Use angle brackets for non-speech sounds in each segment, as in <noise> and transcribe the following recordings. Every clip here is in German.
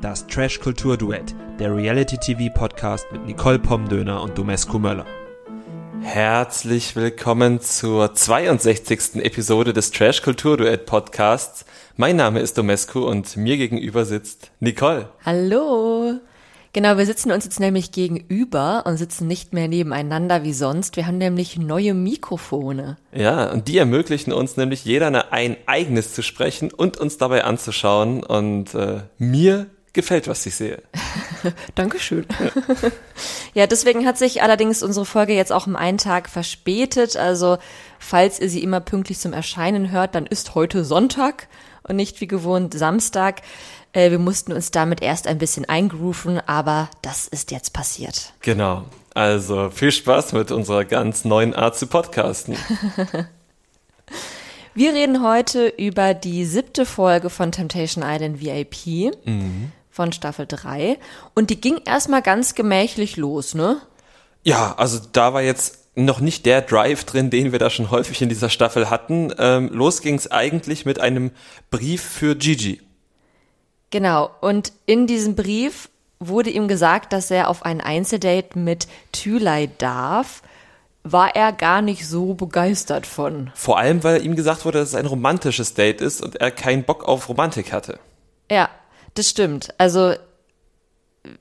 Das Trash-Kultur-Duett, der Reality-TV-Podcast mit Nicole Pomdöner und Domescu Möller. Herzlich willkommen zur 62. Episode des Trash-Kultur-Duett-Podcasts. Mein Name ist Domescu und mir gegenüber sitzt Nicole. Hallo. Genau, wir sitzen uns jetzt nämlich gegenüber und sitzen nicht mehr nebeneinander wie sonst. Wir haben nämlich neue Mikrofone. Ja, und die ermöglichen uns nämlich jeder ein eigenes zu sprechen und uns dabei anzuschauen. Und äh, mir gefällt, was ich sehe. <laughs> Dankeschön. <laughs> ja, deswegen hat sich allerdings unsere Folge jetzt auch um einen Tag verspätet. Also, falls ihr sie immer pünktlich zum Erscheinen hört, dann ist heute Sonntag und nicht wie gewohnt Samstag. Äh, wir mussten uns damit erst ein bisschen eingrooven, aber das ist jetzt passiert. Genau. Also viel Spaß mit unserer ganz neuen Art zu podcasten. <laughs> wir reden heute über die siebte Folge von Temptation Island VIP mhm. von Staffel 3. Und die ging erstmal ganz gemächlich los, ne? Ja, also da war jetzt noch nicht der Drive drin, den wir da schon häufig in dieser Staffel hatten. Ähm, los ging es eigentlich mit einem Brief für Gigi. Genau. Und in diesem Brief wurde ihm gesagt, dass er auf ein Einzeldate mit Thülei darf. War er gar nicht so begeistert von. Vor allem, weil ihm gesagt wurde, dass es ein romantisches Date ist und er keinen Bock auf Romantik hatte. Ja, das stimmt. Also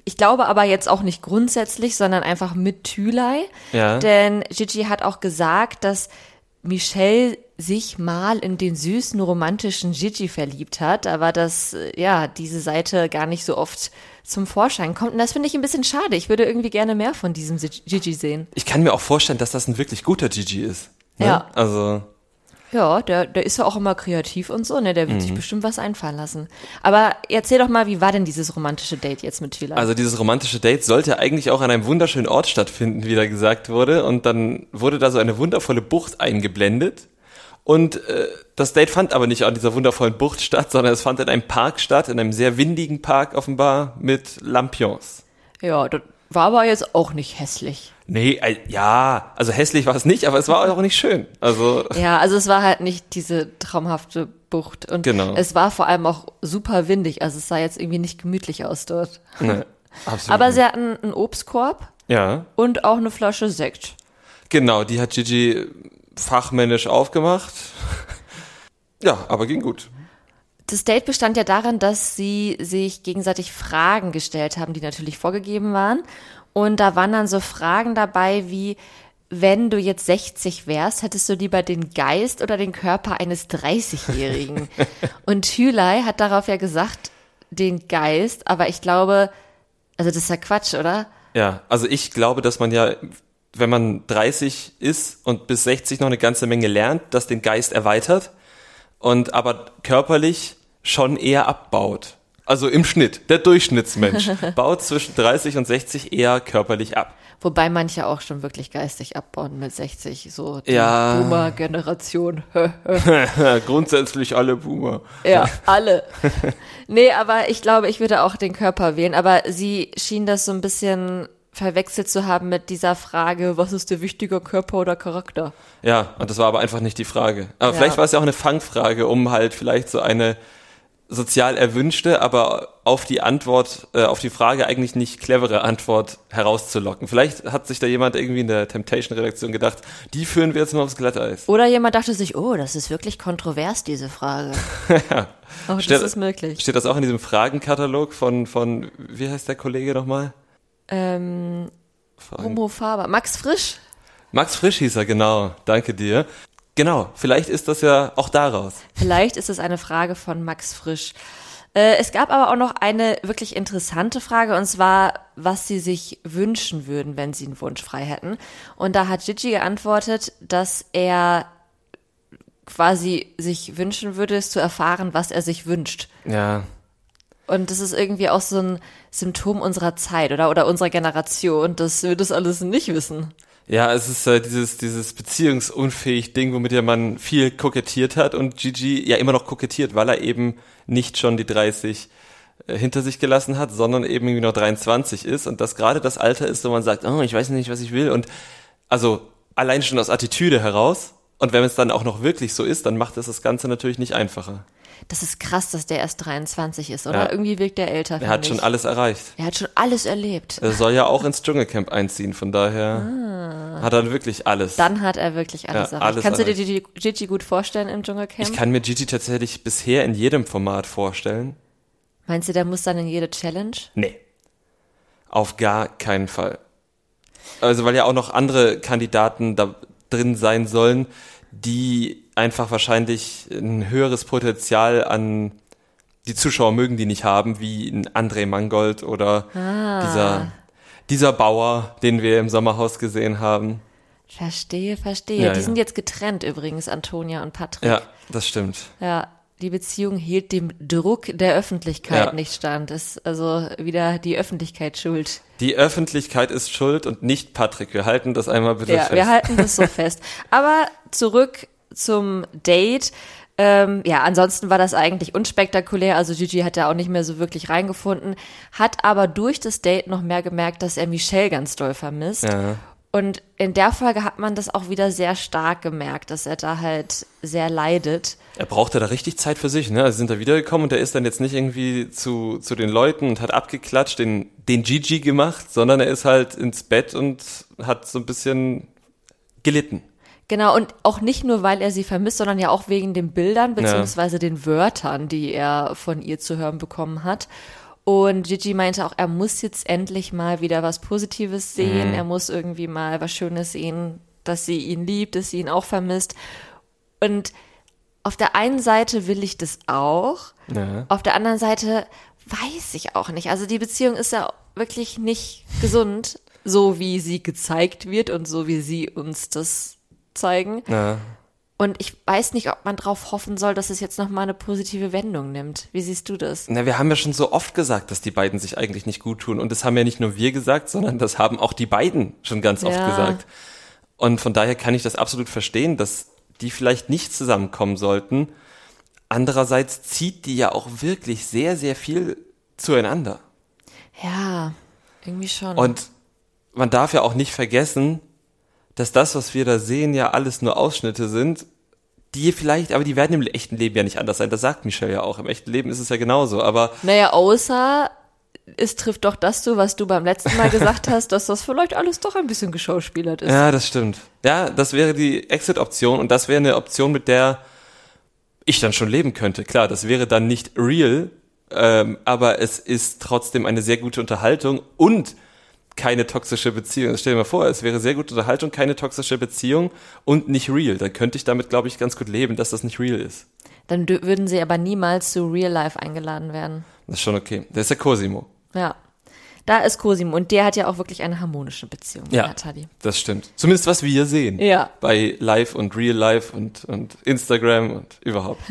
ich glaube aber jetzt auch nicht grundsätzlich, sondern einfach mit Thülei. Ja. Denn Gigi hat auch gesagt, dass Michelle sich mal in den süßen romantischen Gigi verliebt hat, aber dass äh, ja diese Seite gar nicht so oft zum Vorschein kommt. Und das finde ich ein bisschen schade. Ich würde irgendwie gerne mehr von diesem Gigi sehen. Ich kann mir auch vorstellen, dass das ein wirklich guter Gigi ist. Ne? Ja. Also ja, der, der ist ja auch immer kreativ und so, ne? Der wird mhm. sich bestimmt was einfallen lassen. Aber erzähl doch mal, wie war denn dieses romantische Date jetzt mit Thüla? Also dieses romantische Date sollte eigentlich auch an einem wunderschönen Ort stattfinden, wie da gesagt wurde. Und dann wurde da so eine wundervolle Bucht eingeblendet. Und äh, das Date fand aber nicht an dieser wundervollen Bucht statt, sondern es fand in einem Park statt, in einem sehr windigen Park offenbar mit Lampions. Ja, das war aber jetzt auch nicht hässlich. Nee, äh, ja, also hässlich war es nicht, aber es war auch nicht schön. Also ja, also es war halt nicht diese traumhafte Bucht und genau. es war vor allem auch super windig, also es sah jetzt irgendwie nicht gemütlich aus dort. Nee, <laughs> absolut. Aber sie hatten einen Obstkorb. Ja. Und auch eine Flasche Sekt. Genau, die hat Gigi fachmännisch aufgemacht. <laughs> ja, aber ging gut. Das Date bestand ja darin, dass sie sich gegenseitig Fragen gestellt haben, die natürlich vorgegeben waren. Und da waren dann so Fragen dabei wie, wenn du jetzt 60 wärst, hättest du lieber den Geist oder den Körper eines 30-Jährigen? <laughs> Und Hülei hat darauf ja gesagt, den Geist, aber ich glaube, also das ist ja Quatsch, oder? Ja, also ich glaube, dass man ja, wenn man 30 ist und bis 60 noch eine ganze Menge lernt, das den Geist erweitert und aber körperlich schon eher abbaut. Also im Schnitt, der Durchschnittsmensch <laughs> baut zwischen 30 und 60 eher körperlich ab. Wobei manche auch schon wirklich geistig abbauen mit 60, so die ja. Boomer-Generation. <laughs> Grundsätzlich alle Boomer. Ja, alle. Nee, aber ich glaube, ich würde auch den Körper wählen. Aber sie schien das so ein bisschen verwechselt zu haben mit dieser Frage, was ist der wichtiger Körper oder Charakter? Ja, und das war aber einfach nicht die Frage. Aber ja. vielleicht war es ja auch eine Fangfrage, um halt vielleicht so eine sozial erwünschte, aber auf die Antwort, äh, auf die Frage eigentlich nicht clevere Antwort herauszulocken. Vielleicht hat sich da jemand irgendwie in der Temptation-Redaktion gedacht, die führen wir jetzt mal aufs Glatteis. Oder jemand dachte sich, oh, das ist wirklich kontrovers, diese Frage. <laughs> ja. Oh, das steht, ist möglich. Steht das auch in diesem Fragenkatalog von, von wie heißt der Kollege nochmal? Ähm, Homo Faber. Max Frisch? Max Frisch hieß er, genau. Danke dir. Genau, vielleicht ist das ja auch daraus. Vielleicht ist es eine Frage von Max Frisch. Äh, es gab aber auch noch eine wirklich interessante Frage und zwar, was sie sich wünschen würden, wenn sie einen Wunsch frei hätten. Und da hat Gigi geantwortet, dass er quasi sich wünschen würde, es zu erfahren, was er sich wünscht. Ja. Und das ist irgendwie auch so ein Symptom unserer Zeit oder, oder unserer Generation, dass wir das alles nicht wissen. Ja, es ist äh, dieses, dieses beziehungsunfähig Ding, womit ja man viel kokettiert hat und Gigi ja immer noch kokettiert, weil er eben nicht schon die 30 äh, hinter sich gelassen hat, sondern eben irgendwie noch 23 ist und das gerade das Alter ist, wo man sagt, oh, ich weiß nicht, was ich will und also allein schon aus Attitüde heraus und wenn es dann auch noch wirklich so ist, dann macht es das Ganze natürlich nicht einfacher. Das ist krass, dass der erst 23 ist, oder? Ja. Irgendwie wirkt der älter. Er hat schon alles erreicht. Er hat schon alles erlebt. Er soll ja auch ins Dschungelcamp einziehen, von daher ah. hat er wirklich alles. Dann hat er wirklich alles ja, erreicht. Alles Kannst erreicht. du dir Gigi gut vorstellen im Dschungelcamp? Ich kann mir Gigi tatsächlich bisher in jedem Format vorstellen. Meinst du, der muss dann in jede Challenge? Nee. Auf gar keinen Fall. Also, weil ja auch noch andere Kandidaten da drin sein sollen, die einfach wahrscheinlich ein höheres Potenzial an die Zuschauer mögen die nicht haben, wie ein André Mangold oder ah. dieser, dieser Bauer, den wir im Sommerhaus gesehen haben. Verstehe, verstehe. Ja, die ja. sind jetzt getrennt übrigens, Antonia und Patrick. Ja, das stimmt. Ja, die Beziehung hielt dem Druck der Öffentlichkeit ja. nicht stand. Ist also wieder die Öffentlichkeit schuld. Die Öffentlichkeit ist schuld und nicht Patrick. Wir halten das einmal bitte ja, fest. Wir halten das so <laughs> fest. Aber zurück zum Date. Ähm, ja, ansonsten war das eigentlich unspektakulär. Also Gigi hat da auch nicht mehr so wirklich reingefunden, hat aber durch das Date noch mehr gemerkt, dass er Michelle ganz doll vermisst. Ja. Und in der Folge hat man das auch wieder sehr stark gemerkt, dass er da halt sehr leidet. Er brauchte da richtig Zeit für sich, ne? Also sind da wiedergekommen und er ist dann jetzt nicht irgendwie zu, zu den Leuten und hat abgeklatscht, den, den Gigi gemacht, sondern er ist halt ins Bett und hat so ein bisschen gelitten. Genau, und auch nicht nur, weil er sie vermisst, sondern ja auch wegen den Bildern beziehungsweise ja. den Wörtern, die er von ihr zu hören bekommen hat. Und Gigi meinte auch, er muss jetzt endlich mal wieder was Positives sehen. Mhm. Er muss irgendwie mal was Schönes sehen, dass sie ihn liebt, dass sie ihn auch vermisst. Und auf der einen Seite will ich das auch. Ja. Auf der anderen Seite weiß ich auch nicht. Also die Beziehung ist ja wirklich nicht gesund, so wie sie gezeigt wird und so wie sie uns das zeigen. Ja. Und ich weiß nicht, ob man darauf hoffen soll, dass es jetzt nochmal eine positive Wendung nimmt. Wie siehst du das? Na, wir haben ja schon so oft gesagt, dass die beiden sich eigentlich nicht gut tun. Und das haben ja nicht nur wir gesagt, sondern das haben auch die beiden schon ganz oft ja. gesagt. Und von daher kann ich das absolut verstehen, dass die vielleicht nicht zusammenkommen sollten. Andererseits zieht die ja auch wirklich sehr, sehr viel zueinander. Ja, irgendwie schon. Und man darf ja auch nicht vergessen, dass das, was wir da sehen, ja alles nur Ausschnitte sind, die vielleicht, aber die werden im echten Leben ja nicht anders sein. Das sagt Michelle ja auch. Im echten Leben ist es ja genauso. Aber naja, außer es trifft doch das zu, was du beim letzten Mal gesagt <laughs> hast, dass das vielleicht alles doch ein bisschen geschauspielert ist. Ja, das stimmt. Ja, das wäre die Exit-Option und das wäre eine Option, mit der ich dann schon leben könnte. Klar, das wäre dann nicht real, ähm, aber es ist trotzdem eine sehr gute Unterhaltung und keine toxische Beziehung. Stell dir mal vor, es wäre sehr gute Unterhaltung, keine toxische Beziehung und nicht real. Dann könnte ich damit, glaube ich, ganz gut leben, dass das nicht real ist. Dann würden sie aber niemals zu Real Life eingeladen werden. Das ist schon okay. Der ist der Cosimo. Ja. Da ist Cosimo und der hat ja auch wirklich eine harmonische Beziehung ja, Nathalie. Das stimmt. Zumindest was wir sehen. Ja. Bei Live und Real Life und, und Instagram und überhaupt.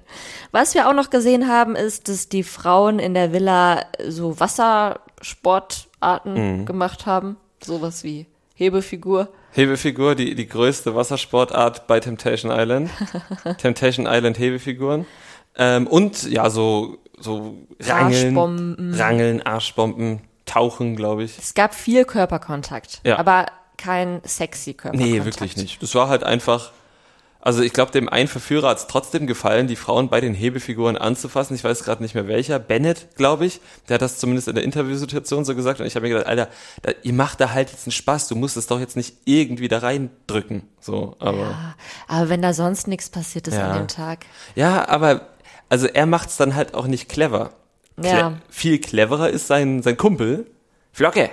<laughs> was wir auch noch gesehen haben, ist, dass die Frauen in der Villa so Wassersportarten mhm. gemacht haben. Sowas wie Hebefigur. Hebefigur, die, die größte Wassersportart bei Temptation Island. <laughs> Temptation Island Hebefiguren. Ähm, und ja, so, so Rangeln, Arschbomben. Rangeln, Arschbomben, Tauchen, glaube ich. Es gab viel Körperkontakt, ja. aber kein sexy Körperkontakt. Nee, wirklich nicht. Das war halt einfach, also ich glaube, dem einen Verführer hat es trotzdem gefallen, die Frauen bei den Hebefiguren anzufassen. Ich weiß gerade nicht mehr welcher. Bennett, glaube ich. Der hat das zumindest in der Interviewsituation so gesagt. Und ich habe mir gedacht, Alter, da, ihr macht da halt jetzt einen Spaß. Du musst es doch jetzt nicht irgendwie da reindrücken. So, aber. Ja, aber wenn da sonst nichts passiert ist ja. an dem Tag. Ja, aber also er macht's dann halt auch nicht clever. Cle ja. Viel cleverer ist sein, sein Kumpel. Flocke.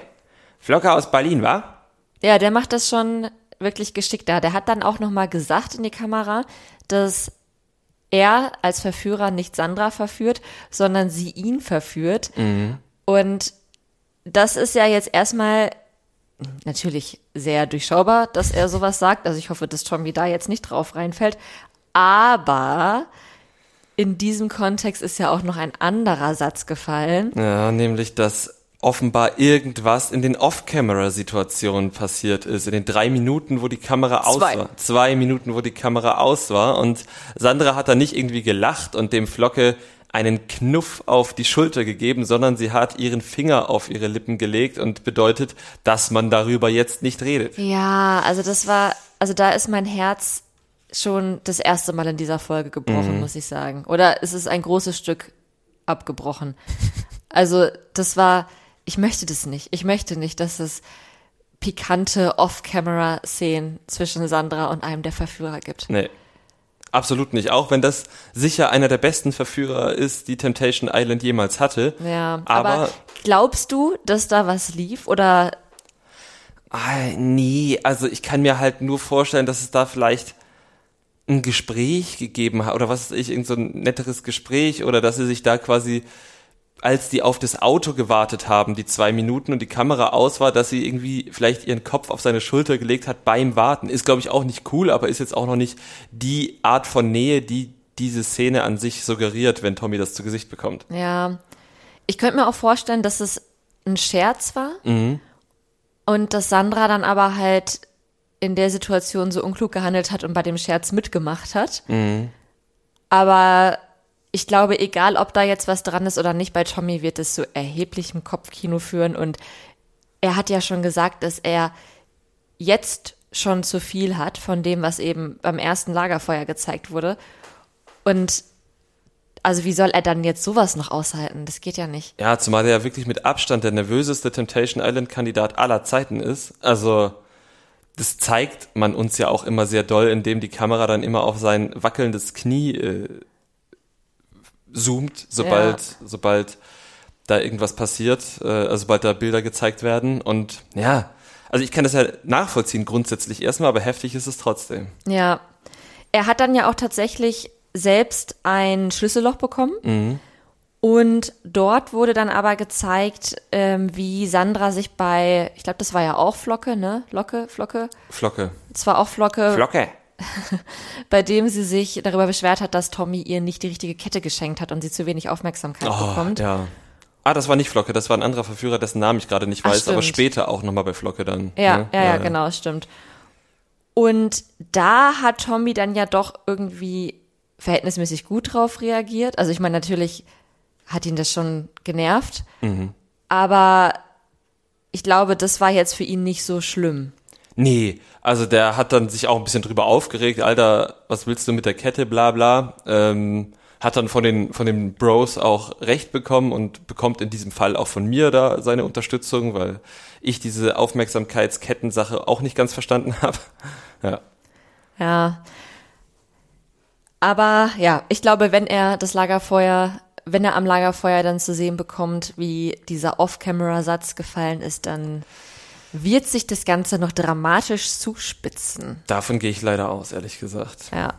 Flocke aus Berlin, wa? Ja, der macht das schon wirklich geschickt da. Der hat dann auch nochmal gesagt in die Kamera, dass er als Verführer nicht Sandra verführt, sondern sie ihn verführt. Mhm. Und das ist ja jetzt erstmal natürlich sehr durchschaubar, dass er sowas sagt. Also ich hoffe, dass Tommy da jetzt nicht drauf reinfällt. Aber in diesem Kontext ist ja auch noch ein anderer Satz gefallen. Ja, nämlich, dass offenbar irgendwas in den Off-Camera-Situationen passiert ist. In den drei Minuten, wo die Kamera aus Zwei. war. Zwei Minuten, wo die Kamera aus war. Und Sandra hat da nicht irgendwie gelacht und dem Flocke einen Knuff auf die Schulter gegeben, sondern sie hat ihren Finger auf ihre Lippen gelegt und bedeutet, dass man darüber jetzt nicht redet. Ja, also das war, also da ist mein Herz schon das erste Mal in dieser Folge gebrochen, mhm. muss ich sagen. Oder es ist ein großes Stück abgebrochen. Also das war, ich möchte das nicht. Ich möchte nicht, dass es pikante Off-Camera-Szenen zwischen Sandra und einem der Verführer gibt. Nee. Absolut nicht. Auch wenn das sicher einer der besten Verführer ist, die Temptation Island jemals hatte. Ja, aber, aber glaubst du, dass da was lief oder? Ah, nee, also ich kann mir halt nur vorstellen, dass es da vielleicht ein Gespräch gegeben hat oder was weiß ich, irgend so ein netteres Gespräch oder dass sie sich da quasi als die auf das Auto gewartet haben, die zwei Minuten und die Kamera aus war, dass sie irgendwie vielleicht ihren Kopf auf seine Schulter gelegt hat beim Warten. Ist, glaube ich, auch nicht cool, aber ist jetzt auch noch nicht die Art von Nähe, die diese Szene an sich suggeriert, wenn Tommy das zu Gesicht bekommt. Ja. Ich könnte mir auch vorstellen, dass es ein Scherz war mhm. und dass Sandra dann aber halt in der Situation so unklug gehandelt hat und bei dem Scherz mitgemacht hat. Mhm. Aber ich glaube, egal ob da jetzt was dran ist oder nicht, bei Tommy wird es zu erheblichem Kopfkino führen und er hat ja schon gesagt, dass er jetzt schon zu viel hat von dem, was eben beim ersten Lagerfeuer gezeigt wurde. Und also wie soll er dann jetzt sowas noch aushalten? Das geht ja nicht. Ja, zumal er ja wirklich mit Abstand der nervöseste Temptation Island Kandidat aller Zeiten ist. Also das zeigt man uns ja auch immer sehr doll, indem die Kamera dann immer auf sein wackelndes Knie äh, zoomt, sobald, ja. sobald da irgendwas passiert, äh, also sobald da Bilder gezeigt werden. Und ja, also ich kann das ja nachvollziehen grundsätzlich erstmal, aber heftig ist es trotzdem. Ja. Er hat dann ja auch tatsächlich selbst ein Schlüsselloch bekommen. Mhm. Und dort wurde dann aber gezeigt, ähm, wie Sandra sich bei, ich glaube, das war ja auch Flocke, ne? Locke, Flocke? Flocke. Es war auch Flocke. Flocke. <laughs> bei dem sie sich darüber beschwert hat, dass Tommy ihr nicht die richtige Kette geschenkt hat und sie zu wenig Aufmerksamkeit oh, bekommt. Ja. Ah, das war nicht Flocke, das war ein anderer Verführer, dessen Namen ich gerade nicht weiß, Ach, aber später auch nochmal bei Flocke dann. Ja, ne? ja, ja, ja, genau, stimmt. Und da hat Tommy dann ja doch irgendwie verhältnismäßig gut drauf reagiert. Also ich meine, natürlich hat ihn das schon genervt. Mhm. Aber ich glaube, das war jetzt für ihn nicht so schlimm. Nee, also der hat dann sich auch ein bisschen drüber aufgeregt, Alter, was willst du mit der Kette, bla bla. Ähm, hat dann von den, von den Bros auch Recht bekommen und bekommt in diesem Fall auch von mir da seine Unterstützung, weil ich diese Aufmerksamkeitskettensache auch nicht ganz verstanden <laughs> habe. ja. Ja. Aber ja, ich glaube, wenn er das Lagerfeuer wenn er am Lagerfeuer dann zu sehen bekommt, wie dieser Off-Camera-Satz gefallen ist, dann wird sich das Ganze noch dramatisch zuspitzen. Davon gehe ich leider aus, ehrlich gesagt. Ja.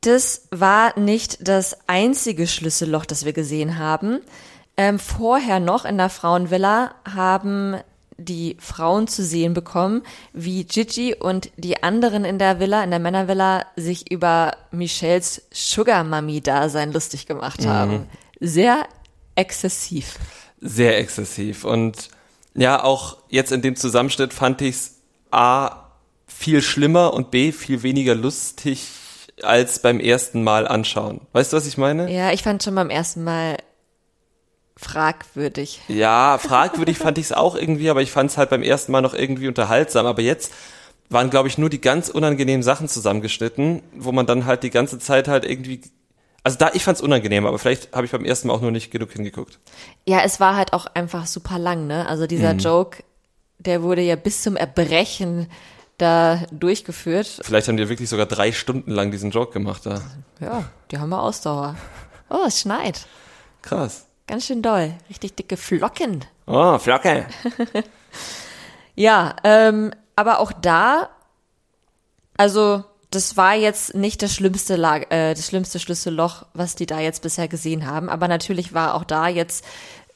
Das war nicht das einzige Schlüsselloch, das wir gesehen haben. Ähm, vorher noch in der Frauenvilla haben die Frauen zu sehen bekommen, wie Gigi und die anderen in der Villa, in der Männervilla, sich über Michelles Sugar Mummy Dasein lustig gemacht mhm. haben. Sehr exzessiv. Sehr exzessiv. Und ja, auch jetzt in dem Zusammenschnitt fand ich es A viel schlimmer und B viel weniger lustig als beim ersten Mal anschauen. Weißt du, was ich meine? Ja, ich fand schon beim ersten Mal fragwürdig. Ja, fragwürdig fand ich es auch irgendwie, aber ich fand es halt beim ersten Mal noch irgendwie unterhaltsam. Aber jetzt waren, glaube ich, nur die ganz unangenehmen Sachen zusammengeschnitten, wo man dann halt die ganze Zeit halt irgendwie. Also da, ich fand es unangenehm, aber vielleicht habe ich beim ersten Mal auch nur nicht genug hingeguckt. Ja, es war halt auch einfach super lang, ne? Also dieser mhm. Joke, der wurde ja bis zum Erbrechen da durchgeführt. Vielleicht haben die wirklich sogar drei Stunden lang diesen Joke gemacht da. Ja, die haben wir Ausdauer. Oh, es schneit. Krass. Ganz schön doll. Richtig dicke Flocken. Oh, Flocke. <laughs> ja, ähm, aber auch da, also das war jetzt nicht das schlimmste, Lag äh, das schlimmste Schlüsselloch, was die da jetzt bisher gesehen haben. Aber natürlich war auch da jetzt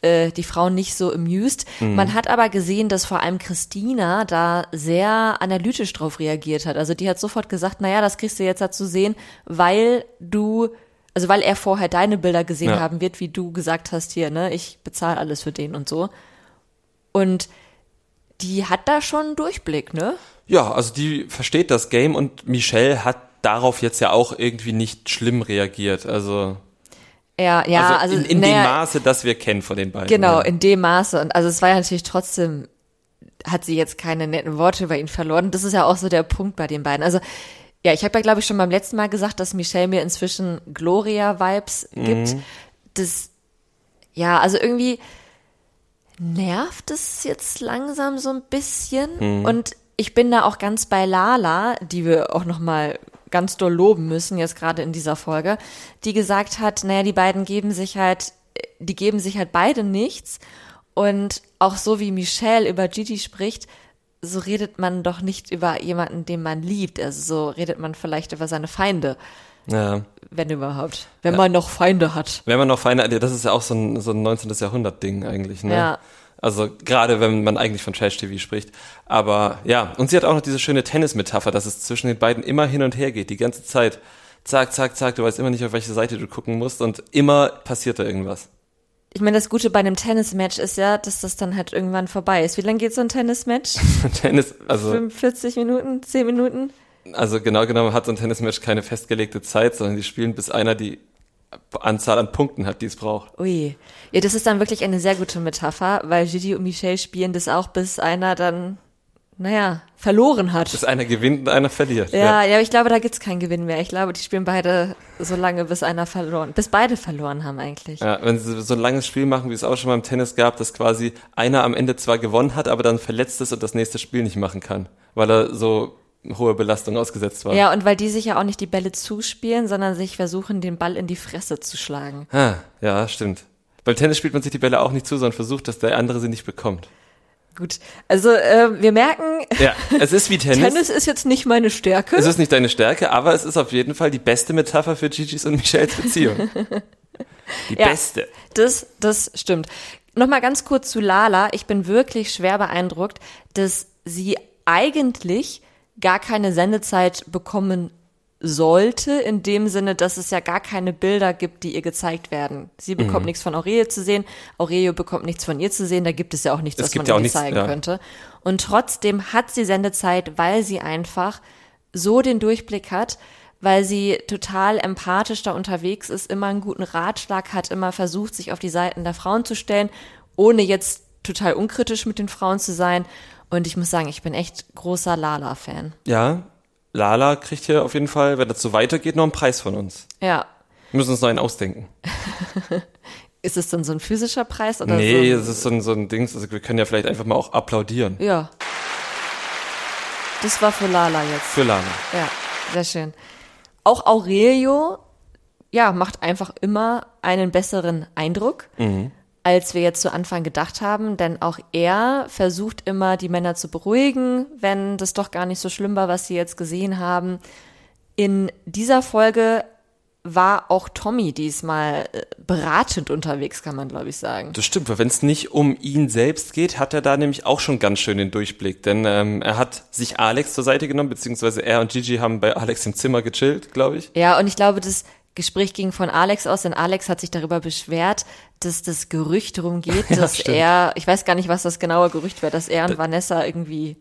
äh, die Frau nicht so amused. Mhm. Man hat aber gesehen, dass vor allem Christina da sehr analytisch drauf reagiert hat. Also die hat sofort gesagt, naja, das kriegst du jetzt dazu sehen, weil du also weil er vorher deine Bilder gesehen ja. haben wird, wie du gesagt hast hier, ne, ich bezahle alles für den und so. Und die hat da schon einen Durchblick, ne? Ja, also die versteht das Game und Michelle hat darauf jetzt ja auch irgendwie nicht schlimm reagiert. Also ja, ja, also, also in, in dem Maße, das wir kennen von den beiden. Genau, ja. in dem Maße. Und also es war ja natürlich trotzdem, hat sie jetzt keine netten Worte über ihn verloren. Das ist ja auch so der Punkt bei den beiden. Also Ja, ich habe ja, glaube ich, schon beim letzten Mal gesagt, dass Michelle mir inzwischen Gloria-Vibes gibt. Mhm. Das, ja, also irgendwie nervt es jetzt langsam so ein bisschen. Mhm. Und ich bin da auch ganz bei Lala, die wir auch noch mal ganz doll loben müssen, jetzt gerade in dieser Folge, die gesagt hat, naja, die beiden geben sich halt, die geben sich halt beide nichts. Und auch so wie Michelle über Gigi spricht, so redet man doch nicht über jemanden, den man liebt. Also so redet man vielleicht über seine Feinde. Ja. Wenn überhaupt. Wenn ja. man noch Feinde hat. Wenn man noch Feinde hat, das ist ja auch so ein, so ein 19. Jahrhundert-Ding eigentlich, ne? Ja. Also gerade wenn man eigentlich von Trash-TV spricht. Aber ja, und sie hat auch noch diese schöne Tennis-Metapher, dass es zwischen den beiden immer hin und her geht, die ganze Zeit. Zack, zack, zack, du weißt immer nicht, auf welche Seite du gucken musst und immer passiert da irgendwas. Ich meine, das Gute bei einem Tennismatch ist ja, dass das dann halt irgendwann vorbei ist. Wie lange geht so ein Tennismatch? <laughs> Tennis, also 45 Minuten, 10 Minuten? Also genau genommen hat so ein Tennismatch keine festgelegte Zeit, sondern die spielen, bis einer die Anzahl an Punkten hat, die es braucht. Ui. Ja, das ist dann wirklich eine sehr gute Metapher, weil Gigi und Michelle spielen das auch, bis einer dann, naja, verloren hat. Bis einer gewinnt und einer verliert. Ja, ja, ja ich glaube, da gibt's keinen Gewinn mehr. Ich glaube, die spielen beide so lange, bis einer verloren, bis beide verloren haben eigentlich. Ja, wenn sie so ein langes Spiel machen, wie es auch schon mal im Tennis gab, dass quasi einer am Ende zwar gewonnen hat, aber dann verletzt ist und das nächste Spiel nicht machen kann, weil er so hohe Belastung ausgesetzt war. Ja, und weil die sich ja auch nicht die Bälle zuspielen, sondern sich versuchen, den Ball in die Fresse zu schlagen. Ah, ja, stimmt. Beim Tennis spielt man sich die Bälle auch nicht zu, sondern versucht, dass der andere sie nicht bekommt. Gut, also äh, wir merken, ja, es ist wie <laughs> Tennis. Tennis ist jetzt nicht meine Stärke. Es ist nicht deine Stärke, aber es ist auf jeden Fall die beste Metapher für Gigi's und Michelles Beziehung. <laughs> Die ja, beste. Das, das stimmt. Nochmal ganz kurz zu Lala. Ich bin wirklich schwer beeindruckt, dass sie eigentlich gar keine Sendezeit bekommen sollte, in dem Sinne, dass es ja gar keine Bilder gibt, die ihr gezeigt werden. Sie bekommt mhm. nichts von Aurelie zu sehen, Aurelio bekommt nichts von ihr zu sehen, da gibt es ja auch nichts, es was man ja ihr zeigen ja. könnte. Und trotzdem hat sie Sendezeit, weil sie einfach so den Durchblick hat, weil sie total empathisch da unterwegs ist, immer einen guten Ratschlag hat, immer versucht, sich auf die Seiten der Frauen zu stellen, ohne jetzt total unkritisch mit den Frauen zu sein. Und ich muss sagen, ich bin echt großer Lala-Fan. Ja, Lala kriegt hier auf jeden Fall, wenn das so weitergeht, noch einen Preis von uns. Ja. Wir müssen uns noch einen ausdenken. <laughs> ist es dann so ein physischer Preis oder Nee, so es ist so ein, so ein Dings, also wir können ja vielleicht einfach mal auch applaudieren. Ja. Das war für Lala jetzt. Für Lala. Ja, sehr schön. Auch Aurelio, ja, macht einfach immer einen besseren Eindruck. Mhm als wir jetzt zu Anfang gedacht haben, denn auch er versucht immer, die Männer zu beruhigen, wenn das doch gar nicht so schlimm war, was sie jetzt gesehen haben. In dieser Folge war auch Tommy diesmal äh, beratend unterwegs, kann man glaube ich sagen. Das stimmt, weil wenn es nicht um ihn selbst geht, hat er da nämlich auch schon ganz schön den Durchblick, denn ähm, er hat sich Alex zur Seite genommen, beziehungsweise er und Gigi haben bei Alex im Zimmer gechillt, glaube ich. Ja, und ich glaube, das Gespräch ging von Alex aus, denn Alex hat sich darüber beschwert, dass das Gerücht rumgeht, <laughs> dass ja, er, ich weiß gar nicht, was das genaue Gerücht wäre, dass er und Vanessa irgendwie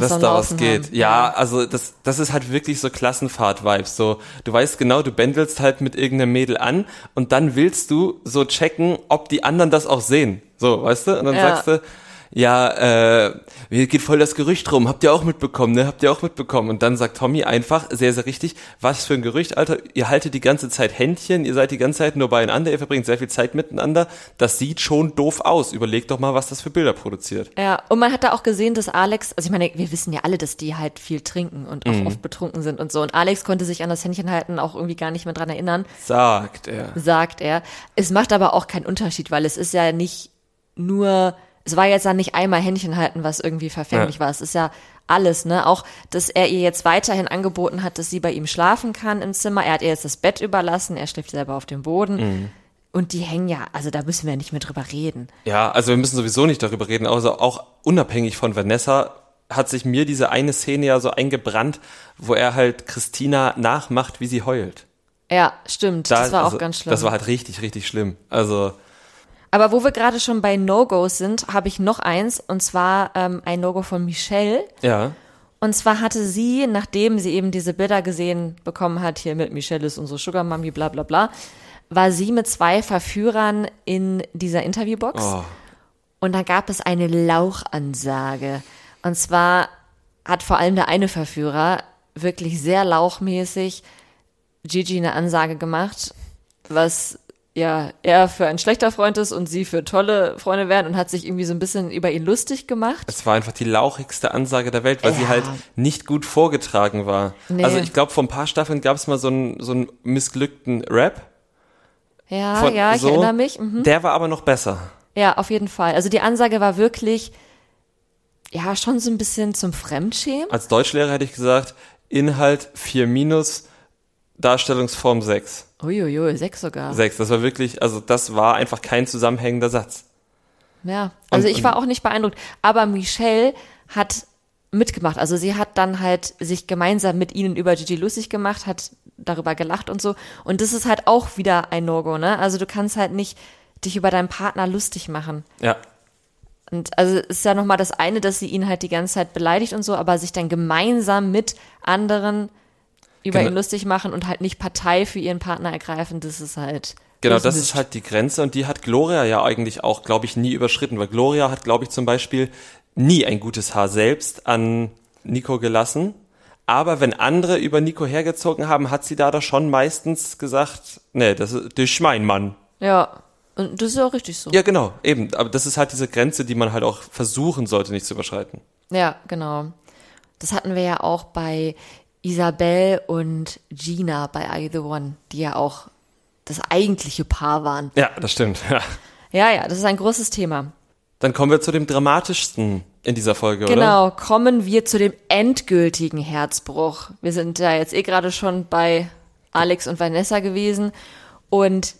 was dass da was geht. Ja, ja, also das, das ist halt wirklich so Klassenfahrt-Vibes. So, du weißt genau, du bändelst halt mit irgendeinem Mädel an und dann willst du so checken, ob die anderen das auch sehen. So, weißt du? Und dann ja. sagst du, ja, äh, hier geht voll das Gerücht rum, habt ihr auch mitbekommen, ne? Habt ihr auch mitbekommen? Und dann sagt Tommy einfach, sehr, sehr richtig, was für ein Gerücht, Alter, ihr haltet die ganze Zeit Händchen, ihr seid die ganze Zeit nur beieinander, ihr verbringt sehr viel Zeit miteinander, das sieht schon doof aus. Überlegt doch mal, was das für Bilder produziert. Ja, und man hat da auch gesehen, dass Alex, also ich meine, wir wissen ja alle, dass die halt viel trinken und auch mhm. oft betrunken sind und so. Und Alex konnte sich an das Händchen halten auch irgendwie gar nicht mehr dran erinnern. Sagt er. Sagt er. Es macht aber auch keinen Unterschied, weil es ist ja nicht nur es war jetzt dann nicht einmal Händchen halten, was irgendwie verfänglich ja. war. Es ist ja alles, ne? Auch, dass er ihr jetzt weiterhin angeboten hat, dass sie bei ihm schlafen kann im Zimmer. Er hat ihr jetzt das Bett überlassen, er schläft selber auf dem Boden. Mhm. Und die hängen ja, also da müssen wir ja nicht mehr drüber reden. Ja, also wir müssen sowieso nicht darüber reden, also auch unabhängig von Vanessa hat sich mir diese eine Szene ja so eingebrannt, wo er halt Christina nachmacht, wie sie heult. Ja, stimmt. Da, das war also, auch ganz schlimm. Das war halt richtig, richtig schlimm. Also aber wo wir gerade schon bei No-Gos sind, habe ich noch eins, und zwar ähm, ein No-Go von Michelle. Ja. Und zwar hatte sie, nachdem sie eben diese Bilder gesehen bekommen hat, hier mit Michelle ist unsere Sugar Mami, bla bla bla, war sie mit zwei Verführern in dieser Interviewbox. Oh. Und da gab es eine Lauchansage. Und zwar hat vor allem der eine Verführer wirklich sehr lauchmäßig Gigi eine Ansage gemacht, was ja er für ein schlechter Freund ist und sie für tolle Freunde wären und hat sich irgendwie so ein bisschen über ihn lustig gemacht. Es war einfach die lauchigste Ansage der Welt, weil ja. sie halt nicht gut vorgetragen war. Nee. Also ich glaube, vor ein paar Staffeln gab es mal so einen, so einen missglückten Rap. Ja, Von, ja, ich so. erinnere mich. Mhm. Der war aber noch besser. Ja, auf jeden Fall. Also die Ansage war wirklich, ja, schon so ein bisschen zum Fremdschämen. Als Deutschlehrer hätte ich gesagt, Inhalt 4 minus, Darstellungsform 6. Uiuiui, 6 sogar. 6, das war wirklich, also das war einfach kein zusammenhängender Satz. Ja, also und, ich war auch nicht beeindruckt. Aber Michelle hat mitgemacht. Also sie hat dann halt sich gemeinsam mit ihnen über Gigi lustig gemacht, hat darüber gelacht und so. Und das ist halt auch wieder ein No-Go, ne? Also du kannst halt nicht dich über deinen Partner lustig machen. Ja. Und also ist ja nochmal das eine, dass sie ihn halt die ganze Zeit beleidigt und so, aber sich dann gemeinsam mit anderen über genau. ihn lustig machen und halt nicht Partei für ihren Partner ergreifen, das ist halt. Genau, das ist halt die Grenze und die hat Gloria ja eigentlich auch, glaube ich, nie überschritten, weil Gloria hat, glaube ich, zum Beispiel nie ein gutes Haar selbst an Nico gelassen. Aber wenn andere über Nico hergezogen haben, hat sie da doch schon meistens gesagt, nee, das ist, das ist mein Mann. Ja. Und das ist auch richtig so. Ja, genau, eben. Aber das ist halt diese Grenze, die man halt auch versuchen sollte, nicht zu überschreiten. Ja, genau. Das hatten wir ja auch bei Isabel und Gina bei You the One, die ja auch das eigentliche Paar waren. Ja, das stimmt. Ja, ja, ja das ist ein großes Thema. Dann kommen wir zu dem dramatischsten in dieser Folge, genau, oder? Genau, kommen wir zu dem endgültigen Herzbruch. Wir sind da jetzt eh gerade schon bei Alex und Vanessa gewesen und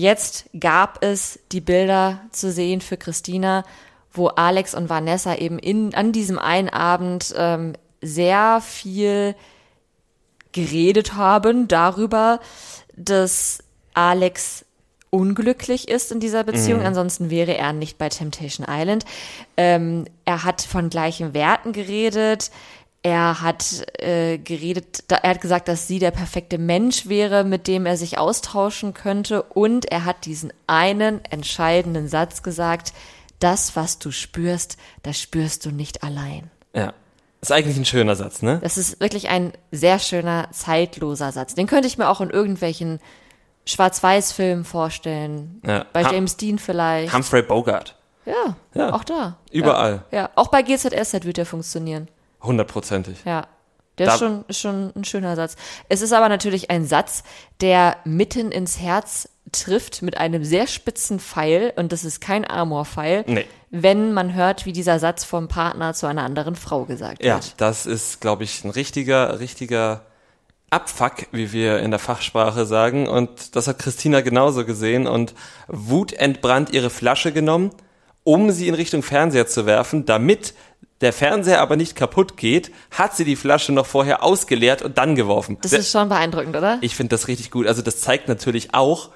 Jetzt gab es die Bilder zu sehen für Christina, wo Alex und Vanessa eben in, an diesem einen Abend ähm, sehr viel geredet haben darüber, dass Alex unglücklich ist in dieser Beziehung. Mhm. Ansonsten wäre er nicht bei Temptation Island. Ähm, er hat von gleichen Werten geredet. Er hat äh, geredet, er hat gesagt, dass sie der perfekte Mensch wäre, mit dem er sich austauschen könnte. Und er hat diesen einen entscheidenden Satz gesagt, das, was du spürst, das spürst du nicht allein. Ja. Das ist eigentlich ein schöner Satz, ne? Das ist wirklich ein sehr schöner, zeitloser Satz. Den könnte ich mir auch in irgendwelchen Schwarz-Weiß-Filmen vorstellen. Ja. Bei James Dean vielleicht. Humphrey Bogart. Ja, ja. auch da. Überall. Ja, ja. auch bei GZSZ wird der funktionieren. Hundertprozentig. Ja. Der da ist schon, schon ein schöner Satz. Es ist aber natürlich ein Satz, der mitten ins Herz trifft mit einem sehr spitzen Pfeil und das ist kein Amor-Pfeil, nee. wenn man hört, wie dieser Satz vom Partner zu einer anderen Frau gesagt ja, wird. Ja, das ist, glaube ich, ein richtiger, richtiger Abfuck, wie wir in der Fachsprache sagen. Und das hat Christina genauso gesehen und wutentbrannt ihre Flasche genommen, um sie in Richtung Fernseher zu werfen, damit der Fernseher aber nicht kaputt geht, hat sie die Flasche noch vorher ausgeleert und dann geworfen. Das ist schon beeindruckend, oder? Ich finde das richtig gut. Also das zeigt natürlich auch,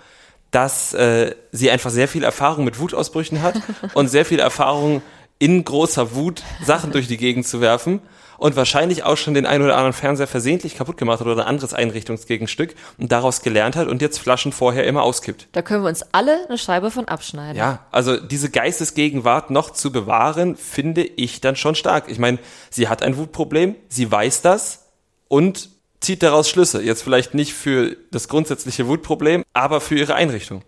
dass äh, sie einfach sehr viel Erfahrung mit Wutausbrüchen hat <laughs> und sehr viel Erfahrung in großer Wut Sachen durch die Gegend zu werfen und wahrscheinlich auch schon den einen oder anderen Fernseher versehentlich kaputt gemacht hat oder ein anderes Einrichtungsgegenstück und daraus gelernt hat und jetzt Flaschen vorher immer auskippt. Da können wir uns alle eine Scheibe von abschneiden. Ja, also diese Geistesgegenwart noch zu bewahren, finde ich dann schon stark. Ich meine, sie hat ein Wutproblem, sie weiß das und zieht daraus Schlüsse. Jetzt vielleicht nicht für das grundsätzliche Wutproblem, aber für ihre Einrichtung.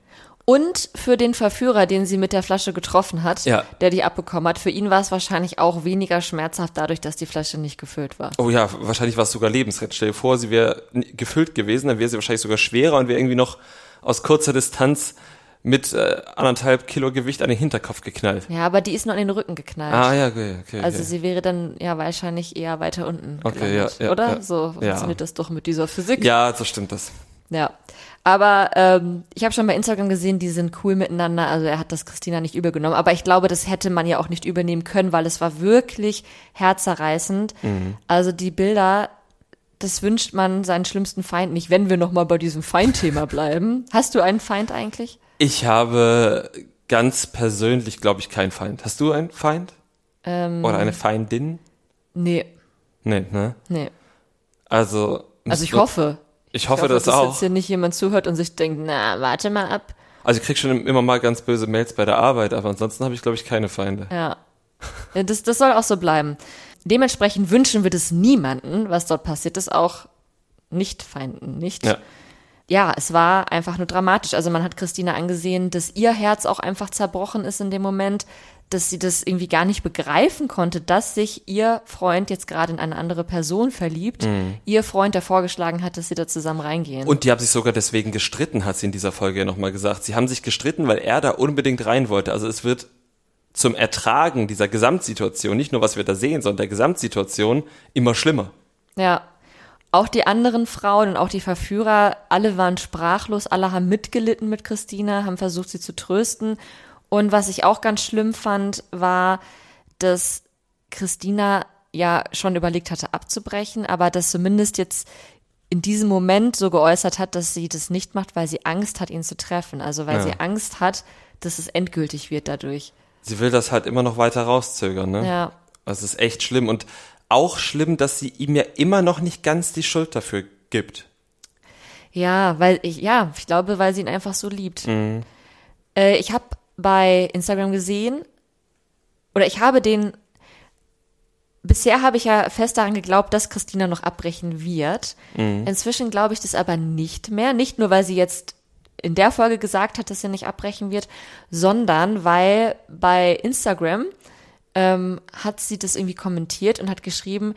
Und für den Verführer, den sie mit der Flasche getroffen hat, ja. der die abbekommen hat, für ihn war es wahrscheinlich auch weniger schmerzhaft dadurch, dass die Flasche nicht gefüllt war. Oh ja, wahrscheinlich war es sogar lebensrettend. Stell dir vor, sie wäre gefüllt gewesen, dann wäre sie wahrscheinlich sogar schwerer und wäre irgendwie noch aus kurzer Distanz mit äh, anderthalb Kilo Gewicht an den Hinterkopf geknallt. Ja, aber die ist nur an den Rücken geknallt. Ah ja, okay, okay. Also sie wäre dann ja wahrscheinlich eher weiter unten. Okay, gelandet, ja, ja, oder? Ja, so funktioniert das doch mit dieser Physik. Ja, so stimmt das. Ja. Aber ähm, ich habe schon bei Instagram gesehen, die sind cool miteinander. Also er hat das Christina nicht übergenommen. Aber ich glaube, das hätte man ja auch nicht übernehmen können, weil es war wirklich herzerreißend. Mhm. Also die Bilder, das wünscht man seinen schlimmsten Feind nicht, wenn wir nochmal bei diesem Feindthema bleiben. Hast du einen Feind eigentlich? Ich habe ganz persönlich, glaube ich, keinen Feind. Hast du einen Feind? Ähm, Oder eine Feindin? Nee. Nee, ne? Nee. Also. Also ich hoffe. Ich hoffe, ich hoffe das dass auch. Dass jetzt hier nicht jemand zuhört und sich denkt, na, warte mal ab. Also ich krieg schon immer mal ganz böse Mails bei der Arbeit, aber ansonsten habe ich, glaube ich, keine Feinde. Ja. Das, das soll auch so bleiben. dementsprechend wünschen wir das niemanden, was dort passiert ist, auch nicht Feinden, nicht. Ja. ja, es war einfach nur dramatisch. Also man hat Christina angesehen, dass ihr Herz auch einfach zerbrochen ist in dem Moment, dass sie das irgendwie gar nicht begreifen konnte, dass sich ihr Freund jetzt gerade in eine andere Person verliebt. Mhm. Ihr Freund, der vorgeschlagen hat, dass sie da zusammen reingehen. Und die haben sich sogar deswegen gestritten, hat sie in dieser Folge ja nochmal gesagt. Sie haben sich gestritten, weil er da unbedingt rein wollte. Also es wird zum Ertragen dieser Gesamtsituation, nicht nur was wir da sehen, sondern der Gesamtsituation immer schlimmer. Ja. Auch die anderen Frauen und auch die Verführer, alle waren sprachlos, alle haben mitgelitten mit Christina, haben versucht, sie zu trösten. Und was ich auch ganz schlimm fand, war, dass Christina ja schon überlegt hatte, abzubrechen, aber dass zumindest jetzt in diesem Moment so geäußert hat, dass sie das nicht macht, weil sie Angst hat, ihn zu treffen. Also weil ja. sie Angst hat, dass es endgültig wird dadurch sie will das halt immer noch weiter rauszögern, ne? Ja. Das ist echt schlimm und auch schlimm, dass sie ihm ja immer noch nicht ganz die Schuld dafür gibt. Ja, weil ich, ja, ich glaube, weil sie ihn einfach so liebt. Mhm. Äh, ich habe bei Instagram gesehen, oder ich habe den, bisher habe ich ja fest daran geglaubt, dass Christina noch abbrechen wird. Mhm. Inzwischen glaube ich das aber nicht mehr. Nicht nur, weil sie jetzt in der Folge gesagt hat, dass er nicht abbrechen wird, sondern weil bei Instagram ähm, hat sie das irgendwie kommentiert und hat geschrieben,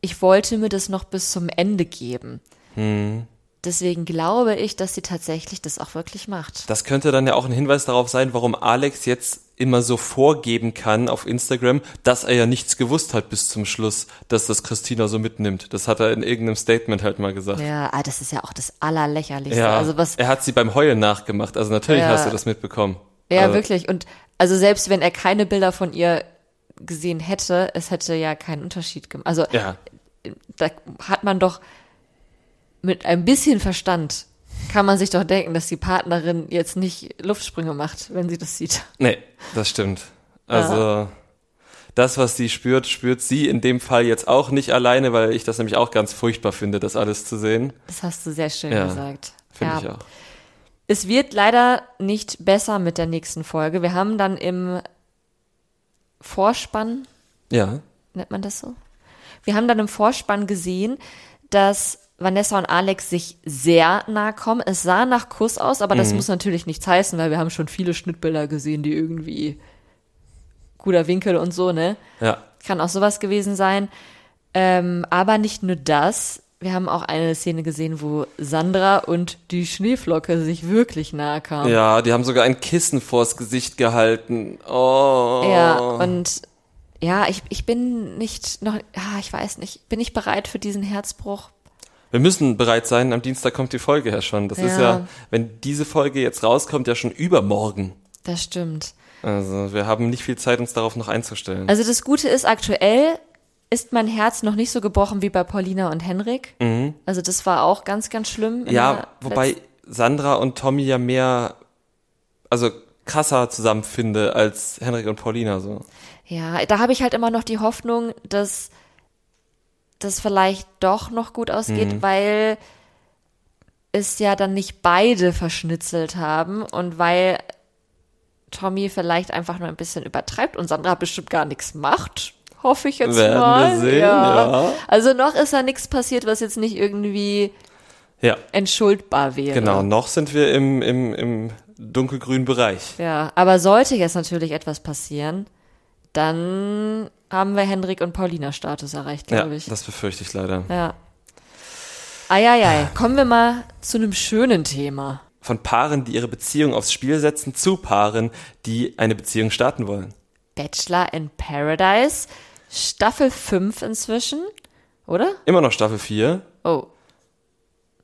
ich wollte mir das noch bis zum Ende geben. Hm. Deswegen glaube ich, dass sie tatsächlich das auch wirklich macht. Das könnte dann ja auch ein Hinweis darauf sein, warum Alex jetzt immer so vorgeben kann auf Instagram, dass er ja nichts gewusst hat bis zum Schluss, dass das Christina so mitnimmt. Das hat er in irgendeinem Statement halt mal gesagt. Ja, ah, das ist ja auch das Allerlächerlichste. Ja, also was, er hat sie beim Heulen nachgemacht. Also natürlich ja, hast du das mitbekommen. Ja, also, wirklich. Und also selbst wenn er keine Bilder von ihr gesehen hätte, es hätte ja keinen Unterschied gemacht. Also ja. da hat man doch mit ein bisschen Verstand kann man sich doch denken, dass die Partnerin jetzt nicht Luftsprünge macht, wenn sie das sieht. Nee, das stimmt. Also ja. das, was sie spürt, spürt sie in dem Fall jetzt auch nicht alleine, weil ich das nämlich auch ganz furchtbar finde, das alles zu sehen. Das hast du sehr schön ja, gesagt. Finde ja. ich auch. Es wird leider nicht besser mit der nächsten Folge. Wir haben dann im Vorspann, ja. nennt man das so? Wir haben dann im Vorspann gesehen, dass Vanessa und Alex sich sehr nahe kommen. Es sah nach Kuss aus, aber das mhm. muss natürlich nichts heißen, weil wir haben schon viele Schnittbilder gesehen, die irgendwie guter Winkel und so, ne? Ja. Kann auch sowas gewesen sein. Ähm, aber nicht nur das. Wir haben auch eine Szene gesehen, wo Sandra und die Schneeflocke sich wirklich nahe kamen. Ja, die haben sogar ein Kissen vors Gesicht gehalten. Oh. Ja, und ja, ich, ich bin nicht noch, ja, ich weiß nicht, bin ich bereit für diesen Herzbruch? Wir müssen bereit sein, am Dienstag kommt die Folge ja schon. Das ja. ist ja, wenn diese Folge jetzt rauskommt, ja schon übermorgen. Das stimmt. Also wir haben nicht viel Zeit, uns darauf noch einzustellen. Also das Gute ist, aktuell ist mein Herz noch nicht so gebrochen wie bei Paulina und Henrik. Mhm. Also das war auch ganz, ganz schlimm. Ja, wobei Sandra und Tommy ja mehr, also krasser zusammenfinde als Henrik und Paulina so. Ja, da habe ich halt immer noch die Hoffnung, dass das vielleicht doch noch gut ausgeht, mhm. weil es ja dann nicht beide verschnitzelt haben und weil Tommy vielleicht einfach nur ein bisschen übertreibt und Sandra bestimmt gar nichts macht. Hoffe ich jetzt Werden mal. Wir sehen, ja. ja. Also noch ist da nichts passiert, was jetzt nicht irgendwie ja. entschuldbar wäre. Genau, noch sind wir im, im, im dunkelgrünen Bereich. Ja, aber sollte jetzt natürlich etwas passieren, dann haben wir Hendrik und Paulina Status erreicht, glaube ja, ich. Das befürchte ich leider. Ja. Eieiei, kommen wir mal zu einem schönen Thema. Von Paaren, die ihre Beziehung aufs Spiel setzen, zu Paaren, die eine Beziehung starten wollen. Bachelor in Paradise, Staffel 5 inzwischen, oder? Immer noch Staffel 4. Oh.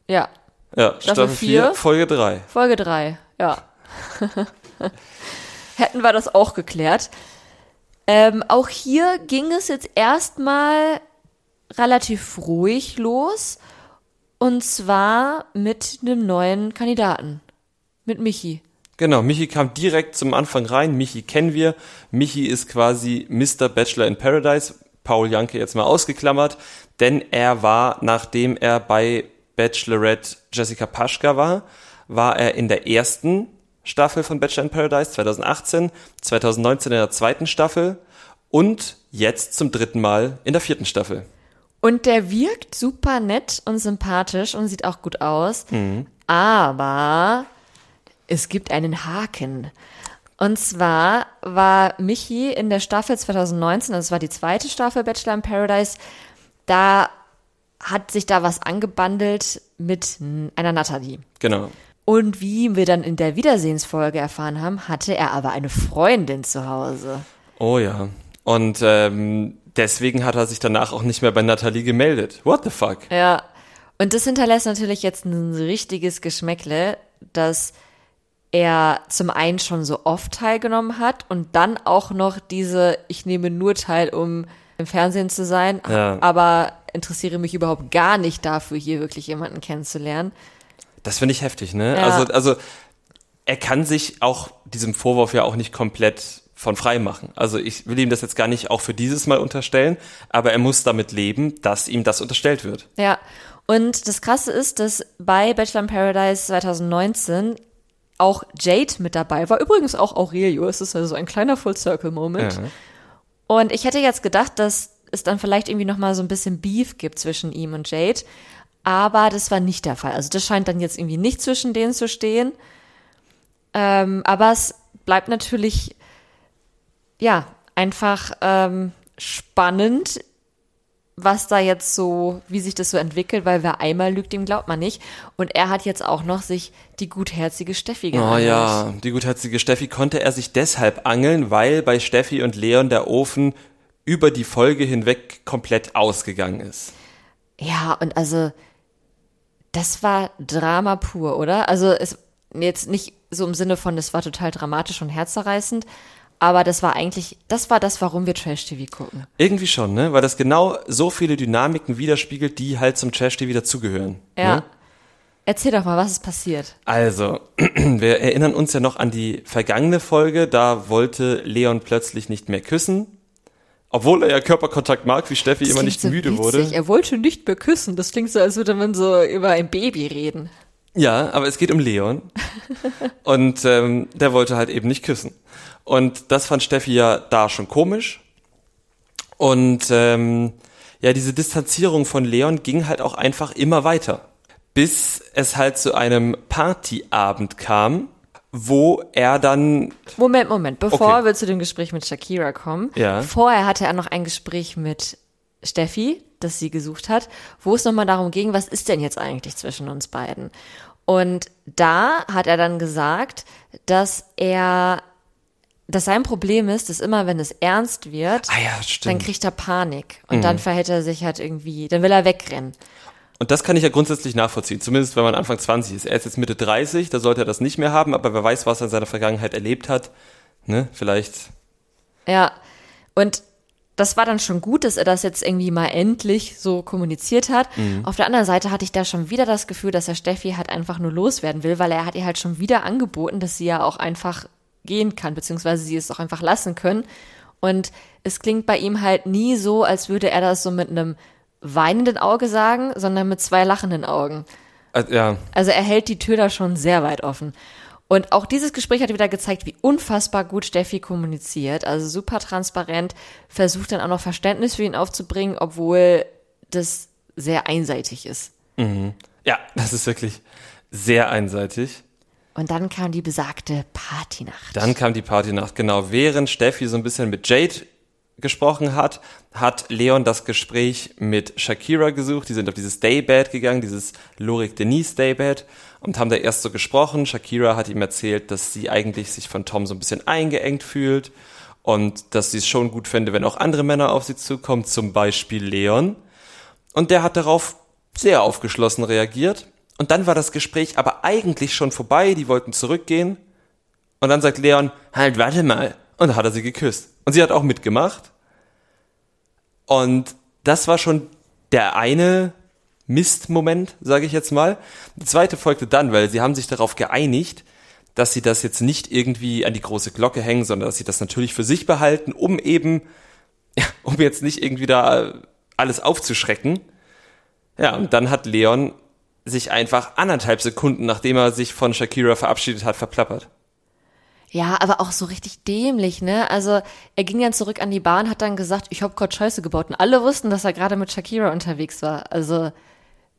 Ja. Ja, Staffel, Staffel 4, Folge 3. Folge 3, ja. <laughs> Hätten wir das auch geklärt. Ähm, auch hier ging es jetzt erstmal relativ ruhig los. Und zwar mit einem neuen Kandidaten. Mit Michi. Genau, Michi kam direkt zum Anfang rein. Michi kennen wir. Michi ist quasi Mr. Bachelor in Paradise. Paul Janke jetzt mal ausgeklammert, denn er war, nachdem er bei Bachelorette Jessica Paschka war, war er in der ersten Staffel von Bachelor in Paradise 2018, 2019 in der zweiten Staffel und jetzt zum dritten Mal in der vierten Staffel. Und der wirkt super nett und sympathisch und sieht auch gut aus. Mhm. Aber es gibt einen Haken. Und zwar war Michi in der Staffel 2019, das war die zweite Staffel Bachelor in Paradise, da hat sich da was angebandelt mit einer Nathalie. Genau. Und wie wir dann in der Wiedersehensfolge erfahren haben, hatte er aber eine Freundin zu Hause. Oh ja. Und ähm, deswegen hat er sich danach auch nicht mehr bei Nathalie gemeldet. What the fuck? Ja. Und das hinterlässt natürlich jetzt ein richtiges Geschmäckle, dass er zum einen schon so oft teilgenommen hat und dann auch noch diese, ich nehme nur teil, um im Fernsehen zu sein, ja. aber interessiere mich überhaupt gar nicht dafür, hier wirklich jemanden kennenzulernen. Das finde ich heftig, ne? Ja. Also, also er kann sich auch diesem Vorwurf ja auch nicht komplett von frei machen. Also ich will ihm das jetzt gar nicht auch für dieses Mal unterstellen, aber er muss damit leben, dass ihm das unterstellt wird. Ja. Und das Krasse ist, dass bei Bachelor in Paradise 2019 auch Jade mit dabei war. Übrigens auch Aurelio. Es ist also ein kleiner Full-Circle-Moment. Ja. Und ich hätte jetzt gedacht, dass es dann vielleicht irgendwie noch mal so ein bisschen Beef gibt zwischen ihm und Jade. Aber das war nicht der Fall. Also das scheint dann jetzt irgendwie nicht zwischen denen zu stehen. Ähm, aber es bleibt natürlich, ja, einfach ähm, spannend, was da jetzt so, wie sich das so entwickelt, weil wer einmal lügt, dem glaubt man nicht. Und er hat jetzt auch noch sich die gutherzige Steffi geangelt. Oh ja, die gutherzige Steffi konnte er sich deshalb angeln, weil bei Steffi und Leon der Ofen über die Folge hinweg komplett ausgegangen ist. Ja, und also, das war Drama pur, oder? Also, es jetzt nicht so im Sinne von, es war total dramatisch und herzerreißend, aber das war eigentlich, das war das, warum wir Trash-TV gucken. Irgendwie schon, ne? Weil das genau so viele Dynamiken widerspiegelt, die halt zum Trash-TV dazugehören. Ja. Ne? Erzähl doch mal, was ist passiert? Also, <clears throat> wir erinnern uns ja noch an die vergangene Folge, da wollte Leon plötzlich nicht mehr küssen. Obwohl er ja Körperkontakt mag, wie Steffi das immer nicht so müde witzig. wurde. Er wollte nicht mehr küssen. Das klingt so, als würde man so über ein Baby reden. Ja, aber es geht um Leon. <laughs> und ähm, der wollte halt eben nicht küssen. Und das fand Steffi ja da schon komisch. Und ähm, ja, diese Distanzierung von Leon ging halt auch einfach immer weiter. Bis es halt zu einem Partyabend kam, wo er dann. Moment, Moment, bevor okay. wir zu dem Gespräch mit Shakira kommen. Ja. Vorher hatte er noch ein Gespräch mit Steffi, das sie gesucht hat, wo es nochmal darum ging, was ist denn jetzt eigentlich zwischen uns beiden? Und da hat er dann gesagt, dass er dass sein Problem ist, dass immer, wenn es ernst wird, ah ja, dann kriegt er Panik und mhm. dann verhält er sich halt irgendwie, dann will er wegrennen. Und das kann ich ja grundsätzlich nachvollziehen, zumindest wenn man Anfang 20 ist. Er ist jetzt Mitte 30, da sollte er das nicht mehr haben, aber wer weiß, was er in seiner Vergangenheit erlebt hat, ne, vielleicht. Ja, und das war dann schon gut, dass er das jetzt irgendwie mal endlich so kommuniziert hat. Mhm. Auf der anderen Seite hatte ich da schon wieder das Gefühl, dass er Steffi halt einfach nur loswerden will, weil er hat ihr halt schon wieder angeboten, dass sie ja auch einfach gehen kann, beziehungsweise sie es auch einfach lassen können. Und es klingt bei ihm halt nie so, als würde er das so mit einem weinenden Auge sagen, sondern mit zwei lachenden Augen. Also, ja. Also er hält die Tür da schon sehr weit offen. Und auch dieses Gespräch hat wieder gezeigt, wie unfassbar gut Steffi kommuniziert. Also super transparent, versucht dann auch noch Verständnis für ihn aufzubringen, obwohl das sehr einseitig ist. Mhm. Ja, das ist wirklich sehr einseitig. Und dann kam die besagte Partynacht. Dann kam die Partynacht, genau. Während Steffi so ein bisschen mit Jade gesprochen hat, hat Leon das Gespräch mit Shakira gesucht. Die sind auf dieses Daybed gegangen, dieses Lorik Denise Daybed und haben da erst so gesprochen. Shakira hat ihm erzählt, dass sie eigentlich sich von Tom so ein bisschen eingeengt fühlt und dass sie es schon gut fände, wenn auch andere Männer auf sie zukommen, zum Beispiel Leon. Und der hat darauf sehr aufgeschlossen reagiert und dann war das Gespräch aber eigentlich schon vorbei, die wollten zurückgehen. Und dann sagt Leon, halt, warte mal. Und da hat er sie geküsst. Und sie hat auch mitgemacht. Und das war schon der eine Mistmoment, sage ich jetzt mal. Die zweite folgte dann, weil sie haben sich darauf geeinigt, dass sie das jetzt nicht irgendwie an die große Glocke hängen, sondern dass sie das natürlich für sich behalten, um eben, <laughs> ja, um jetzt nicht irgendwie da alles aufzuschrecken. Ja, und dann hat Leon sich einfach anderthalb Sekunden, nachdem er sich von Shakira verabschiedet hat, verplappert. Ja, aber auch so richtig dämlich, ne? Also er ging dann zurück an die Bahn, hat dann gesagt, ich hab grad Scheiße gebaut. Und alle wussten, dass er gerade mit Shakira unterwegs war. Also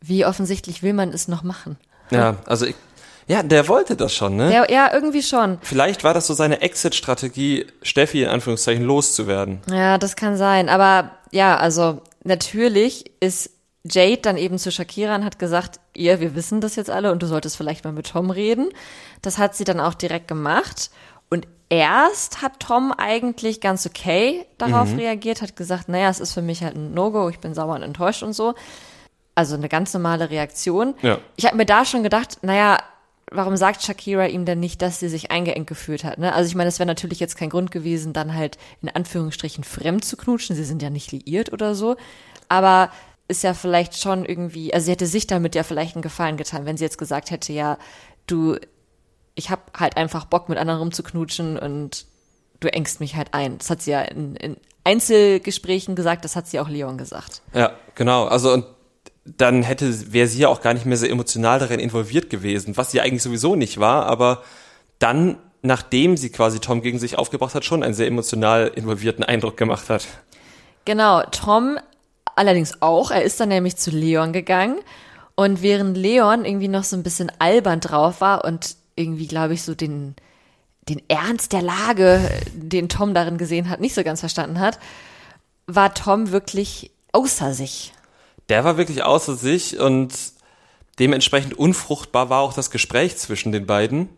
wie offensichtlich will man es noch machen? Ja, also ich, ja, der wollte das schon, ne? Der, ja, irgendwie schon. Vielleicht war das so seine Exit-Strategie, Steffi in Anführungszeichen loszuwerden. Ja, das kann sein. Aber ja, also natürlich ist Jade dann eben zu Shakira und hat gesagt, ihr, wir wissen das jetzt alle und du solltest vielleicht mal mit Tom reden. Das hat sie dann auch direkt gemacht. Und erst hat Tom eigentlich ganz okay darauf mhm. reagiert, hat gesagt, naja, es ist für mich halt ein No-Go, ich bin sauer und enttäuscht und so. Also eine ganz normale Reaktion. Ja. Ich habe mir da schon gedacht, naja, warum sagt Shakira ihm denn nicht, dass sie sich eingeengt gefühlt hat? Ne? Also ich meine, es wäre natürlich jetzt kein Grund gewesen, dann halt in Anführungsstrichen fremd zu knutschen. Sie sind ja nicht liiert oder so. Aber ist ja vielleicht schon irgendwie, also sie hätte sich damit ja vielleicht einen Gefallen getan, wenn sie jetzt gesagt hätte, ja, du, ich habe halt einfach Bock mit anderen rumzuknutschen und du engst mich halt ein. Das hat sie ja in, in Einzelgesprächen gesagt, das hat sie auch Leon gesagt. Ja, genau. Also und dann hätte, wäre sie ja auch gar nicht mehr so emotional darin involviert gewesen, was sie eigentlich sowieso nicht war, aber dann, nachdem sie quasi Tom gegen sich aufgebracht hat, schon einen sehr emotional involvierten Eindruck gemacht hat. Genau, Tom allerdings auch. Er ist dann nämlich zu Leon gegangen. Und während Leon irgendwie noch so ein bisschen albern drauf war und irgendwie, glaube ich, so den, den Ernst der Lage, den Tom darin gesehen hat, nicht so ganz verstanden hat, war Tom wirklich außer sich. Der war wirklich außer sich und dementsprechend unfruchtbar war auch das Gespräch zwischen den beiden.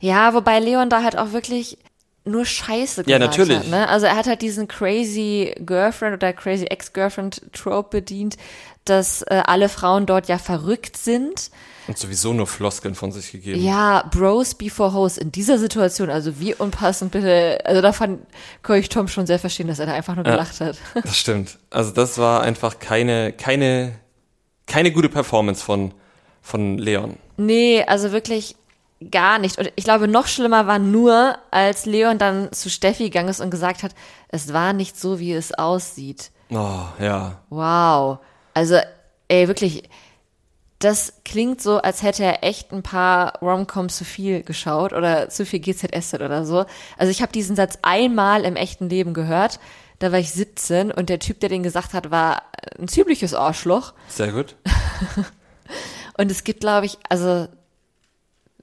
Ja, wobei Leon da halt auch wirklich nur Scheiße gesagt ja, natürlich. hat. Ne? Also er hat halt diesen crazy Girlfriend oder crazy Ex-Girlfriend Trope bedient, dass äh, alle Frauen dort ja verrückt sind. Und sowieso nur Floskeln von sich gegeben. Ja, Bros before Hoes in dieser Situation, also wie unpassend bitte, also da fand kann ich Tom schon sehr verstehen, dass er da einfach nur gelacht ja, hat. <laughs> Das stimmt. Also das war einfach keine, keine, keine gute Performance von, von Leon. Nee, also wirklich, gar nicht. Und ich glaube, noch schlimmer war nur, als Leon dann zu Steffi gegangen ist und gesagt hat, es war nicht so, wie es aussieht. Oh, ja. Wow. Also, ey, wirklich, das klingt so, als hätte er echt ein paar Romcoms zu viel geschaut oder zu viel GZS oder so. Also ich habe diesen Satz einmal im echten Leben gehört. Da war ich 17 und der Typ, der den gesagt hat, war ein ziemliches Arschloch. Sehr gut. <laughs> und es gibt, glaube ich, also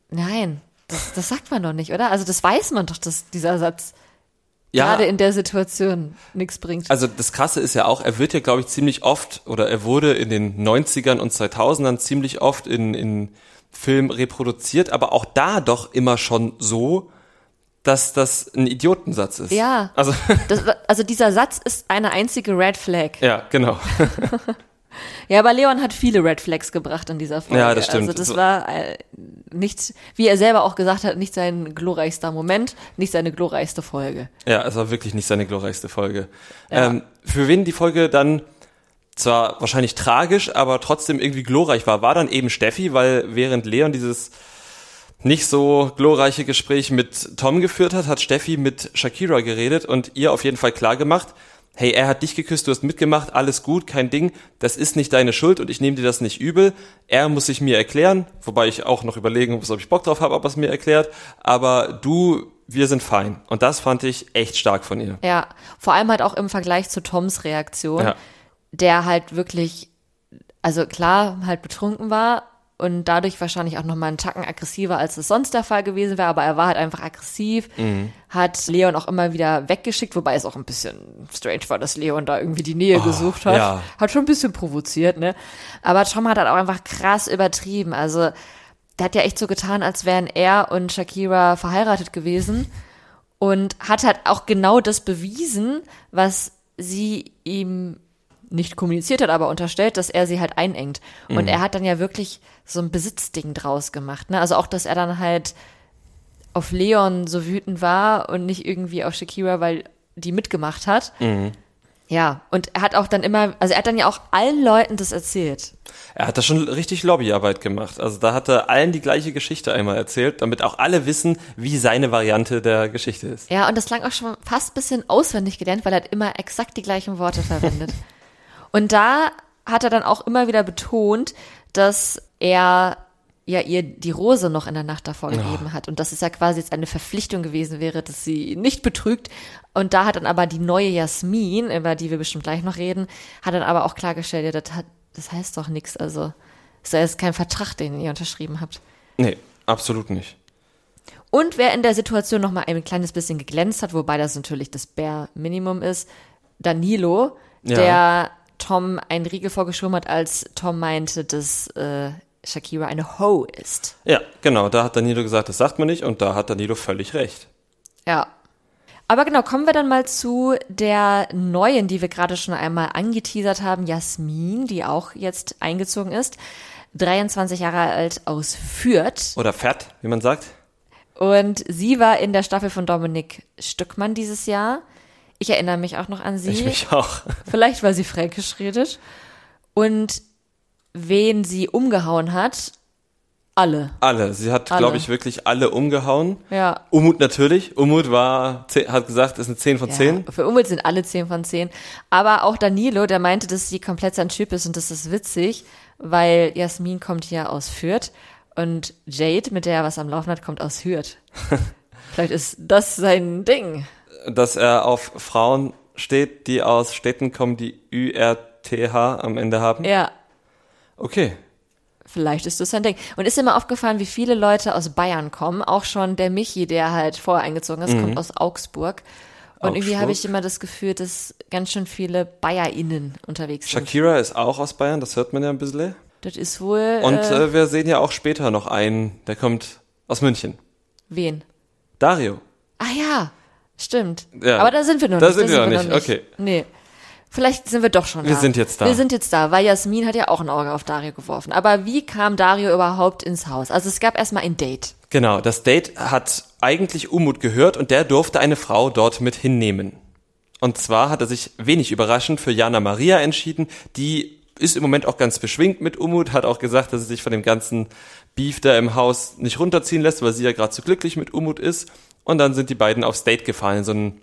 Nein, das, das sagt man doch nicht, oder? Also das weiß man doch, dass dieser Satz ja, gerade in der Situation nichts bringt. Also das Krasse ist ja auch, er wird ja, glaube ich, ziemlich oft oder er wurde in den 90ern und 2000ern ziemlich oft in, in Film reproduziert, aber auch da doch immer schon so, dass das ein Idiotensatz ist. Ja. Also, das, also dieser Satz ist eine einzige Red Flag. Ja, genau. <laughs> Ja, aber Leon hat viele Red Flags gebracht in dieser Folge. Ja, das stimmt. Also das war äh, nicht, wie er selber auch gesagt hat, nicht sein glorreichster Moment, nicht seine glorreichste Folge. Ja, es war wirklich nicht seine glorreichste Folge. Ja. Ähm, für wen die Folge dann zwar wahrscheinlich tragisch, aber trotzdem irgendwie glorreich war, war dann eben Steffi, weil während Leon dieses nicht so glorreiche Gespräch mit Tom geführt hat, hat Steffi mit Shakira geredet und ihr auf jeden Fall klar gemacht, hey, er hat dich geküsst, du hast mitgemacht, alles gut, kein Ding, das ist nicht deine Schuld und ich nehme dir das nicht übel. Er muss sich mir erklären, wobei ich auch noch überlegen muss, ob ich Bock drauf habe, ob er es mir erklärt, aber du, wir sind fein. Und das fand ich echt stark von ihr. Ja, vor allem halt auch im Vergleich zu Toms Reaktion, ja. der halt wirklich, also klar, halt betrunken war, und dadurch wahrscheinlich auch nochmal einen Tacken aggressiver, als es sonst der Fall gewesen wäre. Aber er war halt einfach aggressiv, mhm. hat Leon auch immer wieder weggeschickt, wobei es auch ein bisschen strange war, dass Leon da irgendwie die Nähe oh, gesucht hat. Ja. Hat schon ein bisschen provoziert, ne? Aber Tom hat halt auch einfach krass übertrieben. Also, der hat ja echt so getan, als wären er und Shakira verheiratet gewesen und hat halt auch genau das bewiesen, was sie ihm nicht kommuniziert hat, aber unterstellt, dass er sie halt einengt. Und mhm. er hat dann ja wirklich so ein Besitzding draus gemacht. Ne? Also auch, dass er dann halt auf Leon so wütend war und nicht irgendwie auf Shakira, weil die mitgemacht hat. Mhm. Ja, und er hat auch dann immer, also er hat dann ja auch allen Leuten das erzählt. Er hat da schon richtig Lobbyarbeit gemacht. Also da hat er allen die gleiche Geschichte einmal erzählt, damit auch alle wissen, wie seine Variante der Geschichte ist. Ja, und das klang auch schon fast ein bisschen auswendig gelernt, weil er hat immer exakt die gleichen Worte verwendet. <laughs> Und da hat er dann auch immer wieder betont, dass er ja ihr die Rose noch in der Nacht davor gegeben oh. hat und dass es ja quasi jetzt eine Verpflichtung gewesen wäre, dass sie nicht betrügt. Und da hat dann aber die neue Jasmin, über die wir bestimmt gleich noch reden, hat dann aber auch klargestellt, ja, das, hat, das heißt doch nichts. Also es ist kein Vertrag, den ihr unterschrieben habt. Nee, absolut nicht. Und wer in der Situation noch mal ein kleines bisschen geglänzt hat, wobei das natürlich das Bare Minimum ist, Danilo, ja. der Tom einen Riegel vorgeschoben hat, als Tom meinte, dass äh, Shakira eine Ho ist. Ja, genau. Da hat Danilo gesagt, das sagt man nicht und da hat Danilo völlig recht. Ja. Aber genau, kommen wir dann mal zu der neuen, die wir gerade schon einmal angeteasert haben, Jasmin, die auch jetzt eingezogen ist. 23 Jahre alt aus Fürth. Oder Fett, wie man sagt. Und sie war in der Staffel von Dominik Stückmann dieses Jahr. Ich erinnere mich auch noch an sie. Ich mich auch. Vielleicht, weil sie fränkisch redet. Und wen sie umgehauen hat, alle. Alle. Sie hat, glaube ich, wirklich alle umgehauen. Ja. Umut natürlich. Umut war, hat gesagt, ist eine 10 von 10. Ja, für Umut sind alle 10 von 10. Aber auch Danilo, der meinte, dass sie komplett sein Typ ist und das ist witzig, weil Jasmin kommt hier aus Fürth und Jade, mit der er was am Laufen hat, kommt aus Hürth. <laughs> Vielleicht ist das sein Ding. Dass er auf Frauen steht, die aus Städten kommen, die ÜRTH am Ende haben? Ja. Okay. Vielleicht ist das sein Ding. Und ist dir mal aufgefallen, wie viele Leute aus Bayern kommen? Auch schon der Michi, der halt vorher eingezogen ist, mhm. kommt aus Augsburg. Und Augsburg. irgendwie habe ich immer das Gefühl, dass ganz schön viele BayerInnen unterwegs sind. Shakira ist auch aus Bayern, das hört man ja ein bisschen. Das ist wohl. Und äh, äh, wir sehen ja auch später noch einen, der kommt aus München. Wen? Dario. Ah ja, stimmt. Ja. Aber da sind wir noch da nicht. Sind da sind wir noch nicht, okay. Nee. Vielleicht sind wir doch schon da. Wir sind jetzt da. Wir sind jetzt da, weil Jasmin hat ja auch ein Auge auf Dario geworfen. Aber wie kam Dario überhaupt ins Haus? Also es gab erstmal ein Date. Genau, das Date hat eigentlich Umut gehört und der durfte eine Frau dort mit hinnehmen. Und zwar hat er sich wenig überraschend für Jana Maria entschieden, die ist im Moment auch ganz beschwingt mit Umut, hat auch gesagt, dass sie sich von dem ganzen Beef da im Haus nicht runterziehen lässt, weil sie ja gerade so glücklich mit Umut ist. Und dann sind die beiden aufs Date gefahren, in so, ein,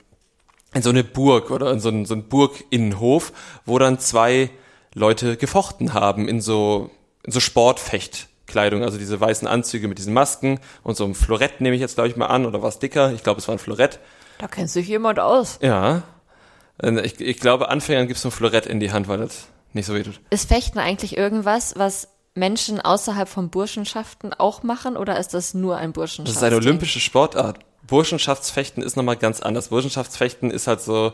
in so eine Burg oder in so einen, so einen Burginnenhof, wo dann zwei Leute gefochten haben in so, in so Sportfechtkleidung, also diese weißen Anzüge mit diesen Masken und so ein Florett nehme ich jetzt, glaube ich, mal an, oder was dicker. Ich glaube, es war ein Florett. Da kennt sich jemand aus. Ja. Ich, ich glaube, Anfängern gibt es so ein Florett in die Hand, weil das nicht so weh tut. Ist Fechten eigentlich irgendwas, was Menschen außerhalb von Burschenschaften auch machen oder ist das nur ein Burschenschaftsfechten? Das ist eine olympische Sportart. Burschenschaftsfechten ist nochmal ganz anders. Burschenschaftsfechten ist halt so,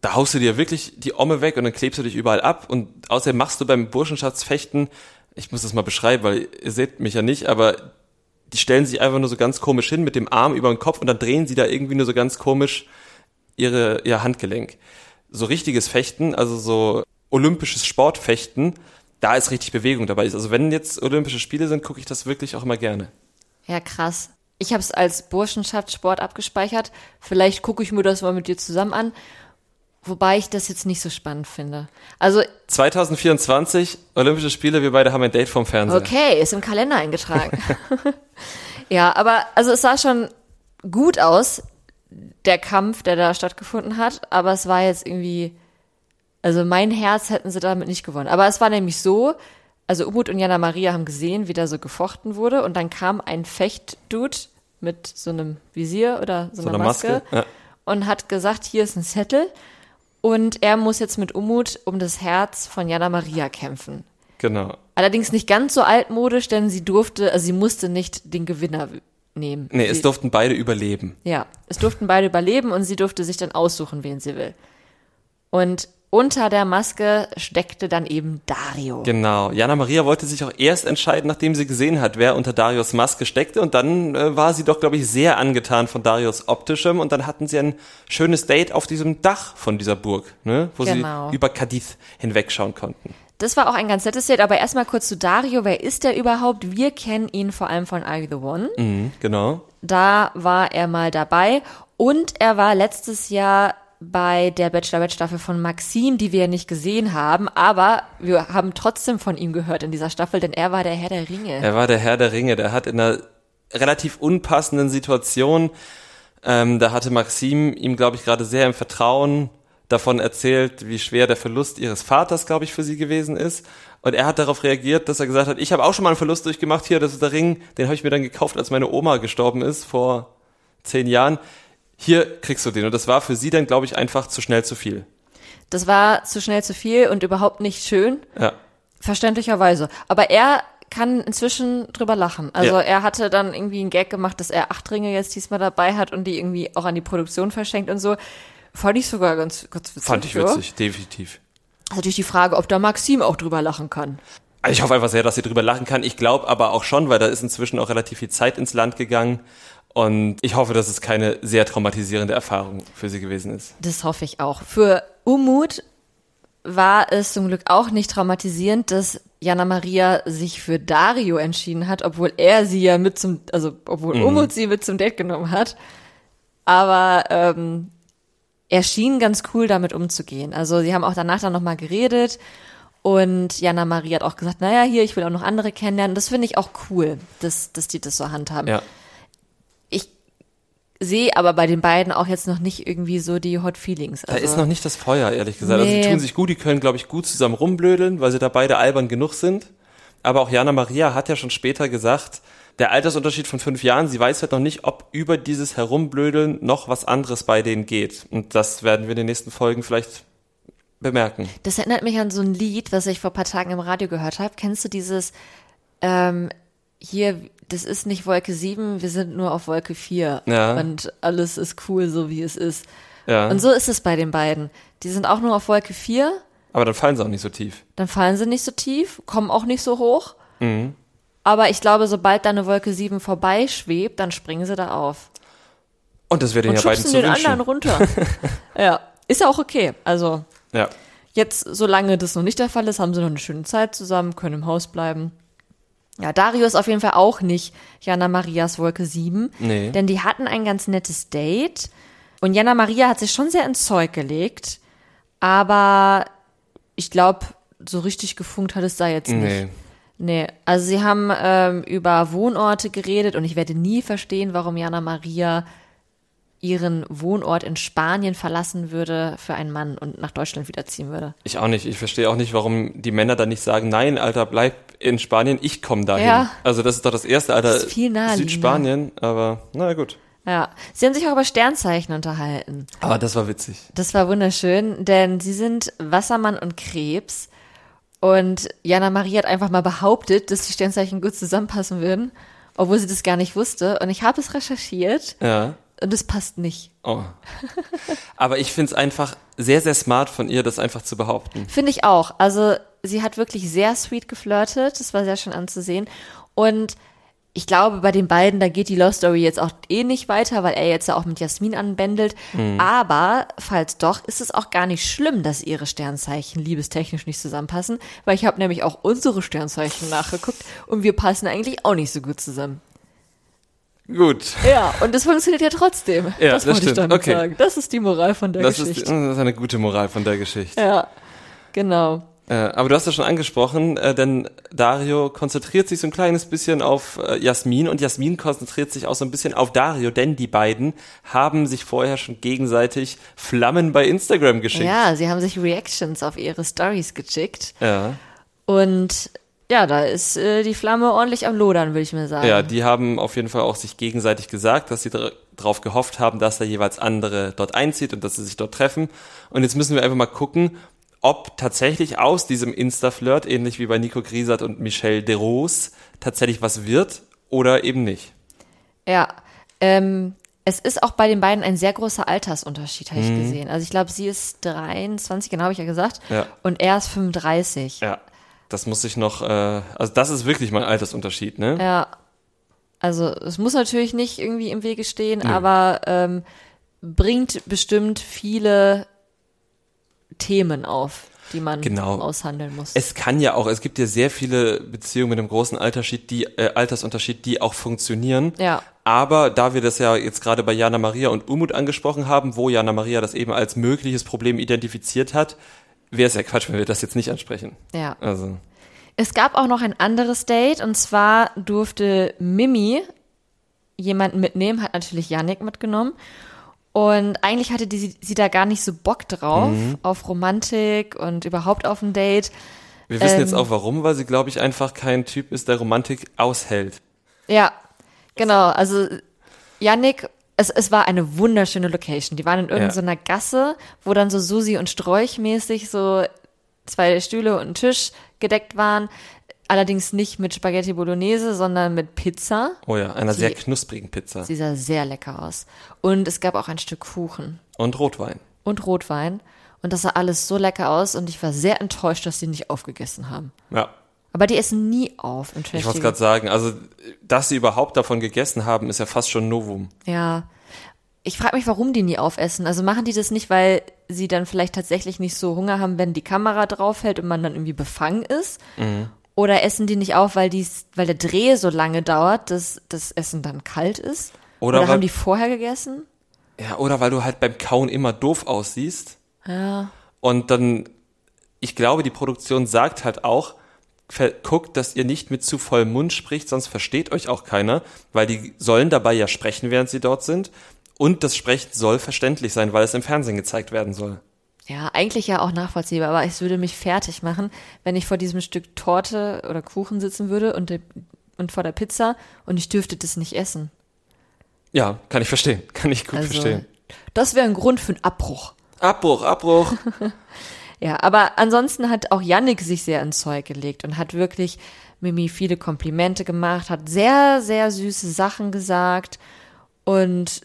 da haust du dir wirklich die Omme weg und dann klebst du dich überall ab und außerdem machst du beim Burschenschaftsfechten, ich muss das mal beschreiben, weil ihr seht mich ja nicht, aber die stellen sich einfach nur so ganz komisch hin mit dem Arm über den Kopf und dann drehen sie da irgendwie nur so ganz komisch ihre, ihr Handgelenk. So richtiges Fechten, also so olympisches Sportfechten, da ist richtig Bewegung dabei. Also wenn jetzt Olympische Spiele sind, gucke ich das wirklich auch immer gerne. Ja, krass. Ich habe es als Burschenschaftssport abgespeichert. Vielleicht gucke ich mir das mal mit dir zusammen an. Wobei ich das jetzt nicht so spannend finde. Also 2024 Olympische Spiele, wir beide haben ein Date vom Fernseher. Okay, ist im Kalender eingetragen. <laughs> ja, aber also es sah schon gut aus, der Kampf, der da stattgefunden hat, aber es war jetzt irgendwie also mein Herz hätten sie damit nicht gewonnen. Aber es war nämlich so, also Umut und Jana Maria haben gesehen, wie da so gefochten wurde und dann kam ein Fechtdude mit so einem Visier oder so, so einer Maske, Maske ja. und hat gesagt, hier ist ein Zettel und er muss jetzt mit Umut um das Herz von Jana Maria kämpfen. Genau. Allerdings nicht ganz so altmodisch, denn sie durfte, also sie musste nicht den Gewinner nehmen. Nee, sie, es durften beide überleben. Ja, es durften beide überleben und sie durfte sich dann aussuchen, wen sie will. Und unter der Maske steckte dann eben Dario. Genau. Jana Maria wollte sich auch erst entscheiden, nachdem sie gesehen hat, wer unter Darios Maske steckte. Und dann äh, war sie doch, glaube ich, sehr angetan von Darios optischem. Und dann hatten sie ein schönes Date auf diesem Dach von dieser Burg, ne? wo genau. sie über Cadiz hinwegschauen konnten. Das war auch ein ganz nettes Date, aber erstmal kurz zu Dario. Wer ist der überhaupt? Wir kennen ihn vor allem von Are You the One? Mhm, genau. Da war er mal dabei und er war letztes Jahr bei der Bachelorette-Staffel von Maxim, die wir ja nicht gesehen haben, aber wir haben trotzdem von ihm gehört in dieser Staffel, denn er war der Herr der Ringe. Er war der Herr der Ringe, der hat in einer relativ unpassenden Situation, ähm, da hatte Maxim ihm, glaube ich, gerade sehr im Vertrauen davon erzählt, wie schwer der Verlust ihres Vaters, glaube ich, für sie gewesen ist. Und er hat darauf reagiert, dass er gesagt hat, ich habe auch schon mal einen Verlust durchgemacht hier, das ist der Ring, den habe ich mir dann gekauft, als meine Oma gestorben ist vor zehn Jahren. Hier kriegst du den. Und das war für sie dann, glaube ich, einfach zu schnell zu viel. Das war zu schnell zu viel und überhaupt nicht schön. Ja. Verständlicherweise. Aber er kann inzwischen drüber lachen. Also ja. er hatte dann irgendwie einen Gag gemacht, dass er acht Ringe jetzt diesmal dabei hat und die irgendwie auch an die Produktion verschenkt und so. Fand ich sogar ganz, ganz witzig. Fand ich witzig, ja. definitiv. Also natürlich die Frage, ob da Maxim auch drüber lachen kann. Also ich hoffe einfach sehr, dass sie drüber lachen kann. Ich glaube aber auch schon, weil da ist inzwischen auch relativ viel Zeit ins Land gegangen. Und ich hoffe, dass es keine sehr traumatisierende Erfahrung für sie gewesen ist. Das hoffe ich auch. Für Umut war es zum Glück auch nicht traumatisierend, dass Jana Maria sich für Dario entschieden hat, obwohl er sie ja mit zum, also obwohl mhm. Umut sie mit zum Date genommen hat. Aber ähm, er schien ganz cool damit umzugehen. Also sie haben auch danach dann nochmal geredet und Jana Maria hat auch gesagt, naja, hier, ich will auch noch andere kennenlernen. Das finde ich auch cool, dass, dass die das so handhaben. Ja sehe aber bei den beiden auch jetzt noch nicht irgendwie so die Hot Feelings. Also, da ist noch nicht das Feuer, ehrlich gesagt. Nee. Also sie tun sich gut, die können, glaube ich, gut zusammen rumblödeln, weil sie da beide albern genug sind. Aber auch Jana Maria hat ja schon später gesagt, der Altersunterschied von fünf Jahren, sie weiß halt noch nicht, ob über dieses Herumblödeln noch was anderes bei denen geht. Und das werden wir in den nächsten Folgen vielleicht bemerken. Das erinnert mich an so ein Lied, was ich vor paar Tagen im Radio gehört habe. Kennst du dieses ähm, hier, das ist nicht Wolke 7, wir sind nur auf Wolke 4. Ja. Und alles ist cool, so wie es ist. Ja. Und so ist es bei den beiden. Die sind auch nur auf Wolke 4. Aber dann fallen sie auch nicht so tief. Dann fallen sie nicht so tief, kommen auch nicht so hoch. Mhm. Aber ich glaube, sobald da eine Wolke 7 vorbeischwebt, dann springen sie da auf. Und das wäre den ja beiden zu den wünschen. anderen runter. <laughs> ja, ist ja auch okay. Also, ja. jetzt, solange das noch nicht der Fall ist, haben sie noch eine schöne Zeit zusammen, können im Haus bleiben. Ja, Dario ist auf jeden Fall auch nicht Jana Marias Wolke 7. Nee. Denn die hatten ein ganz nettes Date. Und Jana Maria hat sich schon sehr ins Zeug gelegt. Aber ich glaube, so richtig gefunkt hat es da jetzt nicht. Nee. Nee, also sie haben ähm, über Wohnorte geredet und ich werde nie verstehen, warum Jana Maria ihren Wohnort in Spanien verlassen würde für einen Mann und nach Deutschland wiederziehen würde. Ich auch nicht. Ich verstehe auch nicht, warum die Männer dann nicht sagen, nein, Alter, bleib in Spanien, ich komme dahin. Ja. Also das ist doch das erste, Alter, das ist viel Südspanien, aber na gut. Ja, sie haben sich auch über Sternzeichen unterhalten. Aber das war witzig. Das war wunderschön, denn sie sind Wassermann und Krebs. Und Jana Marie hat einfach mal behauptet, dass die Sternzeichen gut zusammenpassen würden, obwohl sie das gar nicht wusste. Und ich habe es recherchiert. Ja. Und es passt nicht. Oh. Aber ich finde es einfach sehr, sehr smart von ihr, das einfach zu behaupten. Finde ich auch. Also sie hat wirklich sehr sweet geflirtet. Das war sehr schön anzusehen. Und ich glaube, bei den beiden, da geht die Love Story jetzt auch eh nicht weiter, weil er jetzt ja auch mit Jasmin anbändelt. Mhm. Aber falls doch, ist es auch gar nicht schlimm, dass ihre Sternzeichen liebestechnisch nicht zusammenpassen, weil ich habe nämlich auch unsere Sternzeichen nachgeguckt und wir passen eigentlich auch nicht so gut zusammen. Gut. Ja, und es funktioniert ja trotzdem. Ja, das, das wollte stimmt. ich damit okay. sagen. Das ist die Moral von der das Geschichte. Ist, das ist eine gute Moral von der Geschichte. Ja, genau. Äh, aber du hast ja schon angesprochen, äh, denn Dario konzentriert sich so ein kleines bisschen auf äh, Jasmin und Jasmin konzentriert sich auch so ein bisschen auf Dario, denn die beiden haben sich vorher schon gegenseitig Flammen bei Instagram geschickt. Ja, sie haben sich Reactions auf ihre Stories geschickt. Ja. Und ja, da ist äh, die Flamme ordentlich am Lodern, würde ich mir sagen. Ja, die haben auf jeden Fall auch sich gegenseitig gesagt, dass sie darauf gehofft haben, dass der jeweils andere dort einzieht und dass sie sich dort treffen. Und jetzt müssen wir einfach mal gucken, ob tatsächlich aus diesem Insta-Flirt, ähnlich wie bei Nico Griesert und Michelle Deros, tatsächlich was wird oder eben nicht. Ja, ähm, es ist auch bei den beiden ein sehr großer Altersunterschied, habe ich mhm. gesehen. Also ich glaube, sie ist 23, genau habe ich ja gesagt, ja. und er ist 35. Ja. Das muss ich noch, äh, also das ist wirklich mein Altersunterschied, ne? Ja. Also es muss natürlich nicht irgendwie im Wege stehen, nee. aber ähm, bringt bestimmt viele Themen auf, die man genau. aushandeln muss. Es kann ja auch, es gibt ja sehr viele Beziehungen mit einem großen Altersunterschied, die, äh, Altersunterschied, die auch funktionieren. Ja. Aber da wir das ja jetzt gerade bei Jana Maria und Umut angesprochen haben, wo Jana Maria das eben als mögliches Problem identifiziert hat, wäre es ja Quatsch, wenn wir das jetzt nicht ansprechen. Ja. Also. Es gab auch noch ein anderes Date und zwar durfte Mimi jemanden mitnehmen, hat natürlich Yannick mitgenommen. Und eigentlich hatte die, sie da gar nicht so Bock drauf, mhm. auf Romantik und überhaupt auf ein Date. Wir wissen ähm, jetzt auch warum, weil sie, glaube ich, einfach kein Typ ist, der Romantik aushält. Ja, genau. Also Yannick, es, es war eine wunderschöne Location. Die waren in irgendeiner ja. Gasse, wo dann so Susi und Sträuch mäßig so zwei Stühle und ein Tisch gedeckt waren. Allerdings nicht mit Spaghetti Bolognese, sondern mit Pizza. Oh ja, einer die, sehr knusprigen Pizza. Sie sah sehr lecker aus. Und es gab auch ein Stück Kuchen. Und Rotwein. Und Rotwein. Und das sah alles so lecker aus und ich war sehr enttäuscht, dass sie nicht aufgegessen haben. Ja. Aber die essen nie auf im Ich wollte gerade sagen, also dass sie überhaupt davon gegessen haben, ist ja fast schon Novum. Ja. Ich frage mich, warum die nie aufessen. Also machen die das nicht, weil sie dann vielleicht tatsächlich nicht so Hunger haben, wenn die Kamera draufhält und man dann irgendwie befangen ist? Mhm. Oder essen die nicht auf, weil, dies, weil der Dreh so lange dauert, dass das Essen dann kalt ist? Oder, oder haben die vorher gegessen? Ja, oder weil du halt beim Kauen immer doof aussiehst. Ja. Und dann, ich glaube, die Produktion sagt halt auch, guckt, dass ihr nicht mit zu vollem Mund spricht, sonst versteht euch auch keiner, weil die sollen dabei ja sprechen, während sie dort sind. Und das Sprechen soll verständlich sein, weil es im Fernsehen gezeigt werden soll. Ja, eigentlich ja auch nachvollziehbar, aber es würde mich fertig machen, wenn ich vor diesem Stück Torte oder Kuchen sitzen würde und, de, und vor der Pizza und ich dürfte das nicht essen. Ja, kann ich verstehen. <laughs> Kann ich gut also, verstehen. Das wäre ein Grund für einen Abbruch. Abbruch, Abbruch. <laughs> ja, aber ansonsten hat auch Yannick sich sehr ins Zeug gelegt und hat wirklich Mimi viele Komplimente gemacht, hat sehr, sehr süße Sachen gesagt und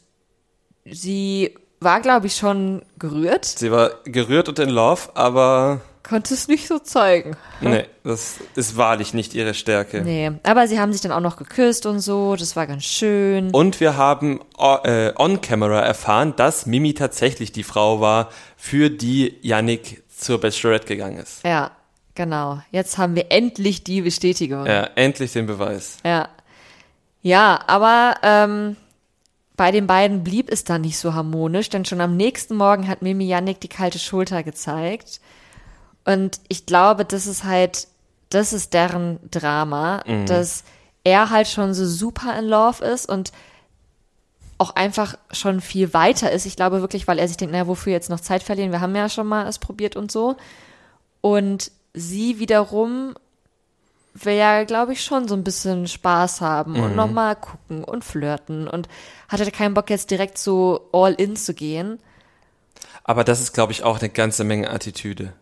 sie war, glaube ich, schon gerührt. Sie war gerührt und in Love, aber. Konnte es nicht so zeigen. Nee, das ist wahrlich nicht ihre Stärke. Nee, aber sie haben sich dann auch noch geküsst und so, das war ganz schön. Und wir haben äh, on-camera erfahren, dass Mimi tatsächlich die Frau war, für die Yannick zur Bachelorette gegangen ist. Ja, genau. Jetzt haben wir endlich die Bestätigung. Ja, endlich den Beweis. Ja. Ja, aber ähm, bei den beiden blieb es dann nicht so harmonisch, denn schon am nächsten Morgen hat Mimi Yannick die kalte Schulter gezeigt. Und ich glaube, das ist halt, das ist deren Drama, mhm. dass er halt schon so super in Love ist und auch einfach schon viel weiter ist. Ich glaube wirklich, weil er sich denkt, naja, wofür jetzt noch Zeit verlieren? Wir haben ja schon mal es probiert und so. Und sie wiederum will ja, glaube ich, schon so ein bisschen Spaß haben mhm. und nochmal gucken und flirten und hatte keinen Bock jetzt direkt so all in zu gehen. Aber das ist, glaube ich, auch eine ganze Menge Attitüde.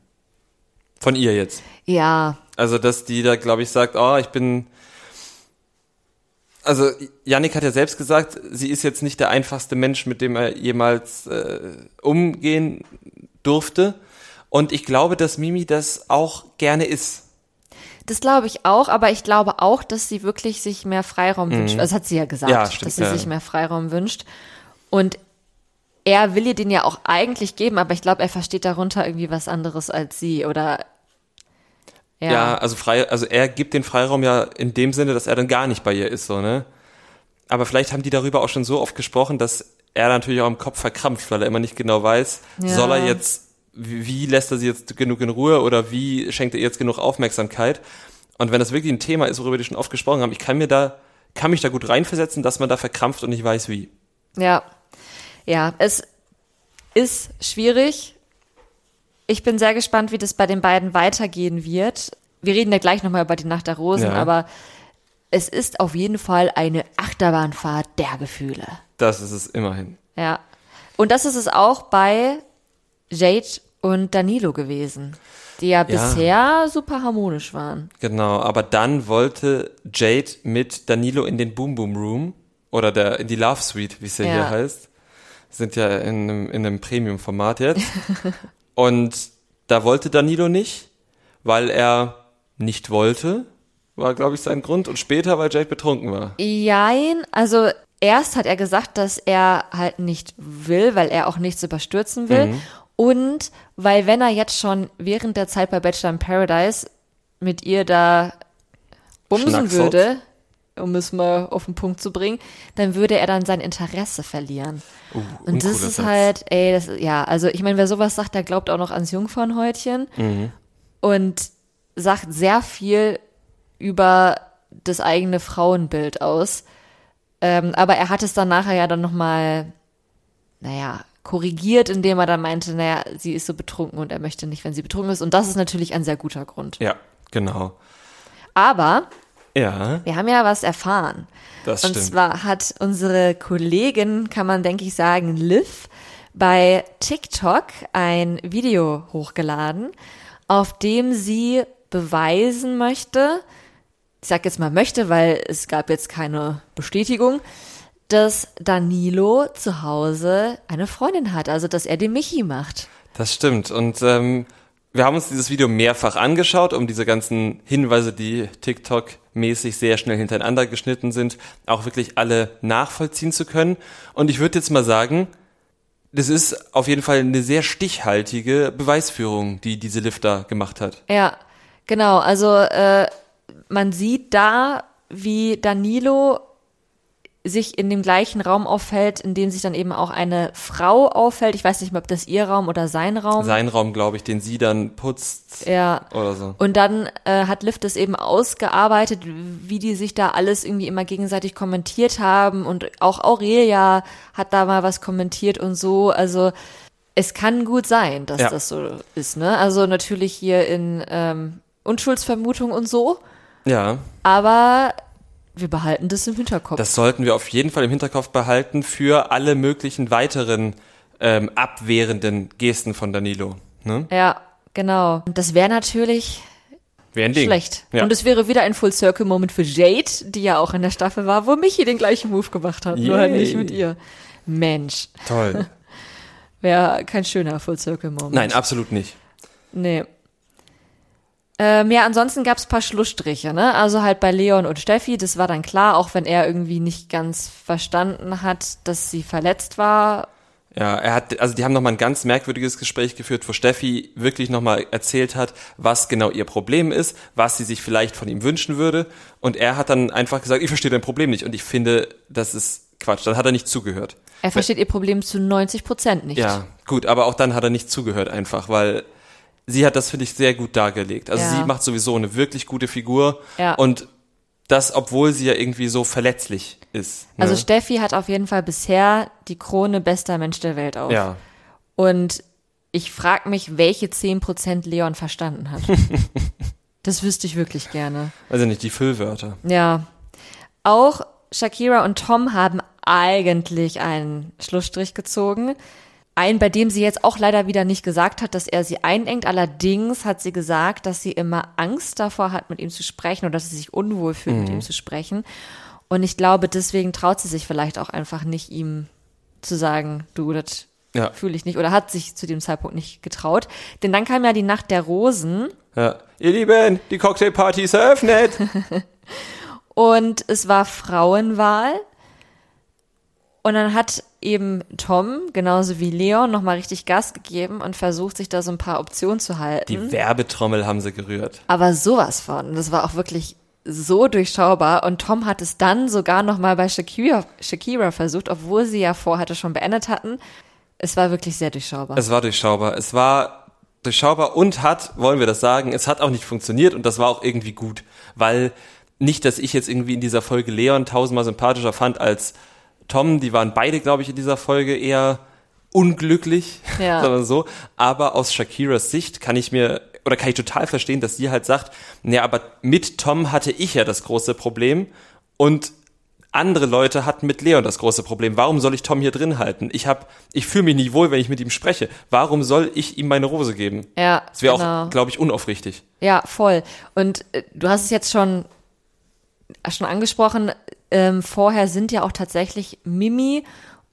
Von ihr jetzt. Ja. Also, dass die da, glaube ich, sagt, oh, ich bin. Also, Yannick hat ja selbst gesagt, sie ist jetzt nicht der einfachste Mensch, mit dem er jemals äh, umgehen durfte. Und ich glaube, dass Mimi das auch gerne ist. Das glaube ich auch, aber ich glaube auch, dass sie wirklich sich mehr Freiraum mhm. wünscht. Das hat sie ja gesagt, ja, stimmt, dass sie ja. sich mehr Freiraum wünscht. Und er will ihr den ja auch eigentlich geben, aber ich glaube, er versteht darunter irgendwie was anderes als sie oder ja. ja, also frei, also er gibt den Freiraum ja in dem Sinne, dass er dann gar nicht bei ihr ist, so, ne? Aber vielleicht haben die darüber auch schon so oft gesprochen, dass er natürlich auch im Kopf verkrampft, weil er immer nicht genau weiß, ja. soll er jetzt wie, wie lässt er sie jetzt genug in Ruhe oder wie schenkt er ihr jetzt genug Aufmerksamkeit? Und wenn das wirklich ein Thema ist, worüber die schon oft gesprochen haben, ich kann mir da, kann mich da gut reinversetzen, dass man da verkrampft und nicht weiß wie. Ja. Ja, es ist schwierig. Ich bin sehr gespannt, wie das bei den beiden weitergehen wird. Wir reden ja gleich nochmal über die Nacht der Rosen, ja. aber es ist auf jeden Fall eine Achterbahnfahrt der Gefühle. Das ist es immerhin. Ja. Und das ist es auch bei Jade und Danilo gewesen, die ja, ja, bisher super harmonisch waren. Genau, aber dann wollte Jade mit Danilo in den Boom Boom Room oder der in die Love Suite, wie es ja, ja, hier heißt. Sind ja in einem, in einem Premium-Format jetzt. <laughs> und da wollte Danilo nicht, weil er nicht wollte, war, glaube ich, sein Grund. Und später, weil Jade betrunken war. Jein, also erst hat er gesagt, dass er halt nicht will, weil er auch nichts überstürzen will. Mhm. Und weil wenn er jetzt schon während der Zeit bei Bachelor in Paradise mit ihr da bumsen würde, um es mal auf den Punkt zu bringen, dann würde er dann sein Interesse verlieren. Uh, und das ist Satz. halt, ey, das, ja, also ich meine, wer sowas sagt, der glaubt auch noch ans Jungfernhäutchen mhm. und sagt sehr viel über das eigene Frauenbild aus. Ähm, aber er hat es dann nachher ja dann nochmal, naja, korrigiert, indem er dann meinte, naja, sie ist so betrunken und er möchte nicht, wenn sie betrunken ist. Und das ist natürlich ein sehr guter Grund. Ja, Genau. Aber ja. wir haben ja was erfahren. Das Und stimmt. zwar hat unsere Kollegin, kann man denke ich sagen, Liv, bei TikTok ein Video hochgeladen, auf dem sie beweisen möchte, ich sag jetzt mal möchte, weil es gab jetzt keine Bestätigung, dass Danilo zu Hause eine Freundin hat, also dass er den Michi macht. Das stimmt. Und ähm, wir haben uns dieses Video mehrfach angeschaut, um diese ganzen Hinweise, die TikTok-mäßig sehr schnell hintereinander geschnitten sind, auch wirklich alle nachvollziehen zu können. Und ich würde jetzt mal sagen, das ist auf jeden Fall eine sehr stichhaltige Beweisführung, die diese Lifter gemacht hat. Ja, genau. Also äh, man sieht da, wie Danilo sich in dem gleichen Raum auffällt, in dem sich dann eben auch eine Frau auffällt. Ich weiß nicht mehr, ob das ihr Raum oder sein Raum. Sein Raum, glaube ich, den sie dann putzt ja. oder so. Und dann äh, hat Liv das eben ausgearbeitet, wie die sich da alles irgendwie immer gegenseitig kommentiert haben. Und auch Aurelia hat da mal was kommentiert und so. Also es kann gut sein, dass Ja. das so ist. Ne? Also natürlich hier in ähm, Unschuldsvermutung und so. Ja, Aber wir behalten das im Hinterkopf. das sollten wir auf jeden Fall im Hinterkopf behalten für alle möglichen weiteren ähm, abwehrenden Gesten von Danilo. Ne? ja, genau. Und das wäre natürlich Ding. schlecht. Ja. Und es wäre wieder ein Full-Circle-Moment für Jade, die ja auch in der Staffel war, wo Michi den gleichen Move gemacht hat, nur Yay. nicht mit ihr. Mensch, Toll. <laughs> wäre kein schöner Full-Circle-Moment. Nein, absolut nicht. Nee. Ähm, ja, ansonsten gab es paar Schlussstriche, ne? Also halt bei Leon und Steffi, das war dann klar, auch wenn er irgendwie nicht ganz verstanden hat, dass sie verletzt war. Ja, er hat, also die haben nochmal ein ganz merkwürdiges Gespräch geführt, wo Steffi wirklich nochmal erzählt hat, was genau ihr Problem ist, was sie sich vielleicht von ihm wünschen würde. Und er hat dann einfach gesagt, ich verstehe dein Problem nicht. Und ich finde, das ist Quatsch. Dann hat er nicht zugehört. Er versteht ihr Problem zu 90 Prozent nicht. Ja, gut, aber auch dann hat er nicht zugehört einfach, weil sie hat das, finde ich, sehr gut dargelegt. Also Ja. sie macht sowieso eine wirklich gute Figur. Ja. Und das, obwohl sie ja irgendwie so verletzlich ist. Ne? Also Steffi hat auf jeden Fall bisher die Krone bester Mensch der Welt auf. ja. Und ich frage mich, welche 10% Leon verstanden hat. <laughs> das wüsste ich wirklich gerne. Also nicht die Füllwörter. Ja. Auch Shakira und Tom haben eigentlich einen Schlussstrich gezogen. Einen, bei dem sie jetzt auch leider wieder nicht gesagt hat, dass er sie einengt. Allerdings hat sie gesagt, dass sie immer Angst davor hat, mit ihm zu sprechen oder dass sie sich unwohl fühlt, mit ihm zu sprechen. Und ich glaube, deswegen traut sie sich vielleicht auch einfach nicht, ihm zu sagen, du, das Ja. fühle ich nicht. Oder hat sich zu dem Zeitpunkt nicht getraut. Denn dann kam ja die Nacht der Rosen. Ja. Ihr Lieben, die Cocktailparty ist eröffnet. <laughs> Und es war Frauenwahl. Und dann hat eben Tom, genauso wie Leon, nochmal richtig Gas gegeben und versucht, sich da so ein paar Optionen zu halten. Die Werbetrommel haben sie gerührt. Aber sowas von. Das war auch wirklich so durchschaubar. Und Tom hat es dann sogar nochmal bei Shakira, Shakira versucht, obwohl sie ja vorher schon beendet hatten. Es war wirklich sehr durchschaubar. Es war durchschaubar. Es war durchschaubar und hat, wollen wir das sagen, es hat auch nicht funktioniert und das war auch irgendwie gut. Weil nicht, dass ich jetzt irgendwie in dieser Folge Leon tausendmal sympathischer fand als Tom. Die waren beide, glaube ich, in dieser Folge eher unglücklich, <laughs> Ja. sondern so. Aber aus Shakiras Sicht kann ich mir oder kann ich total verstehen, dass sie halt sagt, ja, aber mit Tom hatte ich ja das große Problem und andere Leute hatten mit Leon das große Problem. Warum soll ich Tom hier drin halten? Ich hab, ich fühle mich nicht wohl, wenn ich mit ihm spreche. Warum soll ich ihm meine Rose geben? ja, Das wäre genau. auch, glaube ich, unaufrichtig. Ja, voll. Und äh, du hast es jetzt schon, schon angesprochen. Ähm, vorher sind ja auch tatsächlich Mimi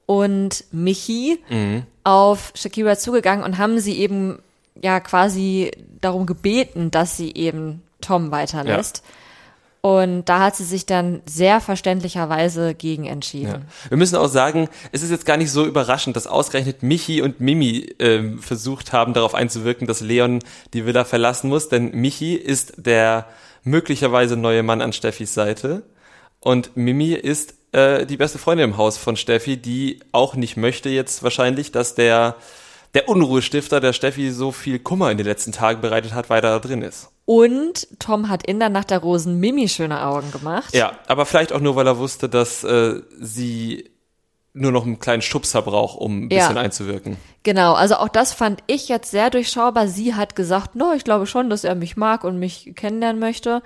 und Michi auf Shakira zugegangen und haben sie eben ja quasi darum gebeten, dass sie eben Tom weiterlässt. Und da hat sie sich dann sehr verständlicherweise gegen entschieden. Ja. Wir müssen auch sagen, es ist jetzt gar nicht so überraschend, dass ausgerechnet Michi und Mimi ähm, versucht haben, darauf einzuwirken, dass Leon die Villa verlassen muss, denn Michi ist der möglicherweise neue Mann an Steffis Seite und Mimi ist äh, die beste Freundin im Haus von Steffi, die auch nicht möchte jetzt wahrscheinlich, dass der der Unruhestifter, der Steffi so viel Kummer in den letzten Tagen bereitet hat, weiter da drin ist. Und Tom hat in der Nacht der Rosen Mimi schöne Augen gemacht. Ja, aber vielleicht auch nur, weil er wusste, dass äh, sie nur noch einen kleinen Schubser braucht, um ein bisschen ja. einzuwirken. Genau, also auch das fand ich jetzt sehr durchschaubar. Sie hat gesagt, no, ich glaube schon, dass er mich mag und mich kennenlernen möchte.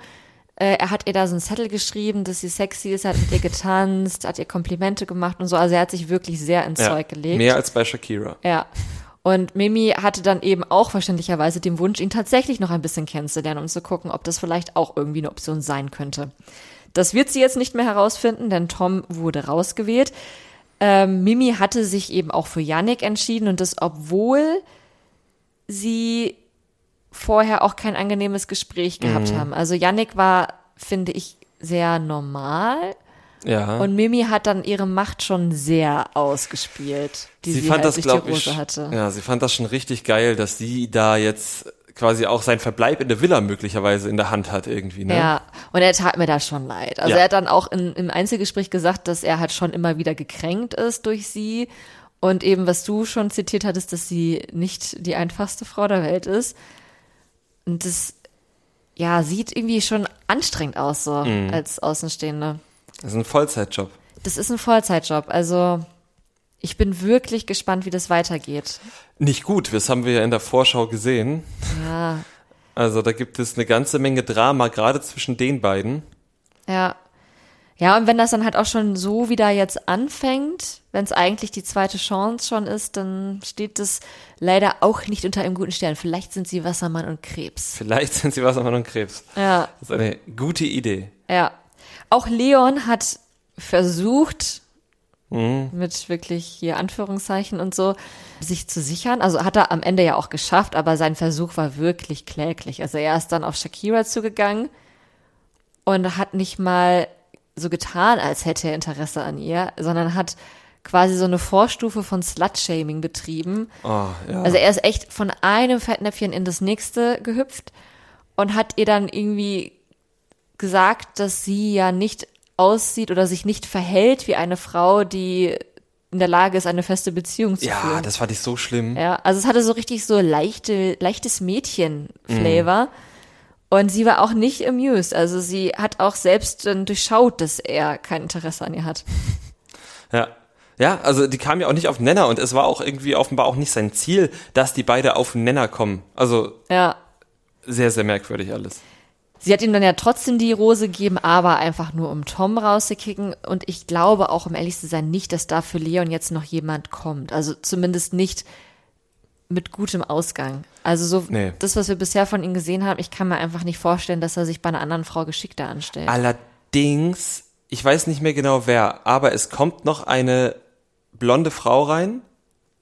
Äh, er hat ihr da so einen Zettel geschrieben, dass sie sexy ist, hat mit ihr getanzt, hat ihr Komplimente gemacht und so. Also er hat sich wirklich sehr ins ja, Zeug gelegt. Mehr als bei Shakira. Ja. Und Mimi hatte dann eben auch verständlicherweise den Wunsch, ihn tatsächlich noch ein bisschen kennenzulernen, um zu gucken, ob das vielleicht auch irgendwie eine Option sein könnte. Das wird sie jetzt nicht mehr herausfinden, denn Tom wurde rausgewählt. Ähm, Mimi hatte sich eben auch für Yannick entschieden und das, obwohl sie vorher auch kein angenehmes Gespräch gehabt mhm. haben. Also Yannick war, finde ich, sehr normal. Ja. Und Mimi hat dann ihre Macht schon sehr ausgespielt, die sie, sie fand halt das, glaube ich, hatte. Ja, sie fand das schon richtig geil, dass sie da jetzt quasi auch sein Verbleib in der Villa möglicherweise in der Hand hat irgendwie. Ne? Ja, und er tat mir da schon leid. Also ja. er hat dann auch in, im Einzelgespräch gesagt, dass er halt schon immer wieder gekränkt ist durch sie und eben, was du schon zitiert hattest, dass sie nicht die einfachste Frau der Welt ist. Und das, ja, sieht irgendwie schon anstrengend aus, so mhm. als Außenstehende. Das ist ein Vollzeitjob. Das ist ein Vollzeitjob. Also, ich bin wirklich gespannt, wie das weitergeht. Nicht gut, das haben wir ja in der Vorschau gesehen. Ja. Also da gibt es eine ganze Menge Drama, gerade zwischen den beiden. Ja. Ja, und wenn das dann halt auch schon so wieder jetzt anfängt, wenn es eigentlich die zweite Chance schon ist, dann steht das leider auch nicht unter einem guten Stern. Vielleicht sind sie Wassermann und Krebs. Vielleicht sind sie Wassermann und Krebs. Ja. Das ist eine gute Idee. Ja. Auch Leon hat versucht, Mhm. mit wirklich hier Anführungszeichen und so, sich zu sichern. Also hat er am Ende ja auch geschafft, aber sein Versuch war wirklich kläglich. Also er ist dann auf Shakira zugegangen und hat nicht mal so getan, als hätte er Interesse an ihr, sondern hat quasi so eine Vorstufe von Slut-Shaming betrieben. Oh, ja. Also er ist echt von einem Fettnäpfchen in das nächste gehüpft und hat ihr dann irgendwie gesagt, dass sie ja nicht aussieht oder sich nicht verhält wie eine Frau, die in der Lage ist, eine feste Beziehung zu ja, führen. Ja, das fand ich so schlimm. Ja, also es hatte so richtig so leichte, leichtes Mädchen-Flavor. Mm. Und sie war auch nicht amused. Also sie hat auch selbst dann durchschaut, dass er kein Interesse an ihr hat. <laughs> Ja. Ja, also die kam ja auch nicht auf den Nenner und es war auch irgendwie offenbar auch nicht sein Ziel, dass die beide auf den Nenner kommen. Also ja. sehr, sehr merkwürdig alles. Sie hat ihm dann ja trotzdem die Rose gegeben, aber einfach nur um Tom rauszukicken. Und ich glaube auch, um ehrlich zu sein, nicht, dass da für Leon jetzt noch jemand kommt. Also zumindest nicht mit gutem Ausgang. Also so nee. das, was wir bisher von ihm gesehen haben, ich kann mir einfach nicht vorstellen, dass er sich bei einer anderen Frau geschickter anstellt. Allerdings, ich weiß nicht mehr genau wer, aber es kommt noch eine blonde Frau rein,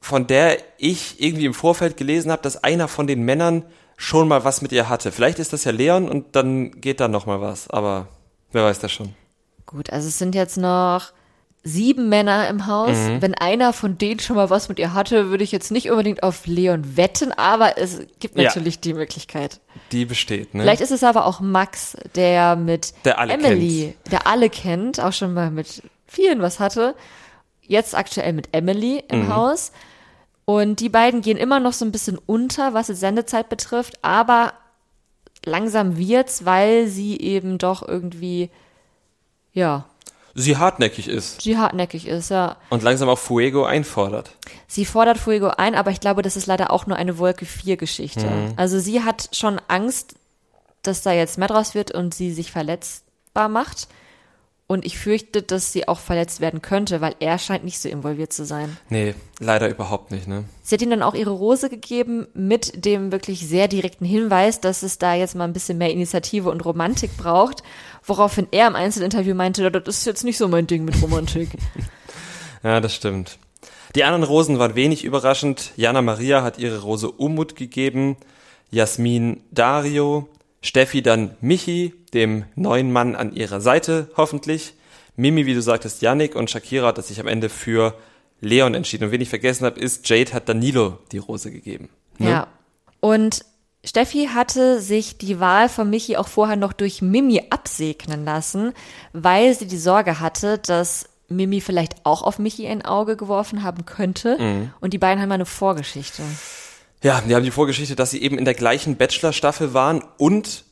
von der ich irgendwie im Vorfeld gelesen habe, dass einer von den Männern schon mal was mit ihr hatte. Vielleicht ist das ja Leon und dann geht da noch mal was, aber wer weiß das schon. Gut, also es sind jetzt noch sieben Männer im Haus. Mhm. Wenn einer von denen schon mal was mit ihr hatte, würde ich jetzt nicht unbedingt auf Leon wetten, aber es gibt natürlich ja. die Möglichkeit. Die besteht, ne? Vielleicht ist es aber auch Max, der mit der Emily, kennt. der alle kennt, auch schon mal mit vielen was hatte. Jetzt aktuell mit Emily im mhm. Haus. Und die beiden gehen immer noch so ein bisschen unter, was die Sendezeit betrifft, aber langsam wird's, weil sie eben doch irgendwie, ja. Sie hartnäckig ist. Sie hartnäckig ist, ja. Und langsam auch Fuego einfordert. Sie fordert Fuego ein, aber ich glaube, das ist leider auch nur eine Wolke 4 Geschichte. Mhm. Also sie hat schon Angst, dass da jetzt mehr draus wird und sie sich verletzbar macht. Und ich fürchte, dass sie auch verletzt werden könnte, weil er scheint nicht so involviert zu sein. Nee, leider überhaupt nicht, ne? Sie hat ihm dann auch ihre Rose gegeben mit dem wirklich sehr direkten Hinweis, dass es da jetzt mal ein bisschen mehr Initiative und Romantik braucht, woraufhin er im Einzelinterview meinte, das ist jetzt nicht so mein Ding mit Romantik. <laughs> ja, das stimmt. Die anderen Rosen waren wenig überraschend. Jana Maria hat ihre Rose Umut gegeben, Jasmin Dario, Steffi dann Michi, dem neuen Mann an ihrer Seite, hoffentlich. Mimi, wie du sagtest, Yannick und Shakira hat sich am Ende für Leon entschieden. Und wen ich vergessen habe, ist, Jade hat Danilo die Rose gegeben. Ne? Ja. Und Steffi hatte sich die Wahl von Michi auch vorher noch durch Mimi absegnen lassen, weil sie die Sorge hatte, dass Mimi vielleicht auch auf Michi ein Auge geworfen haben könnte. Mhm. Und die beiden haben eine Vorgeschichte. Ja, die haben die Vorgeschichte, dass sie eben in der gleichen Bachelor-Staffel waren und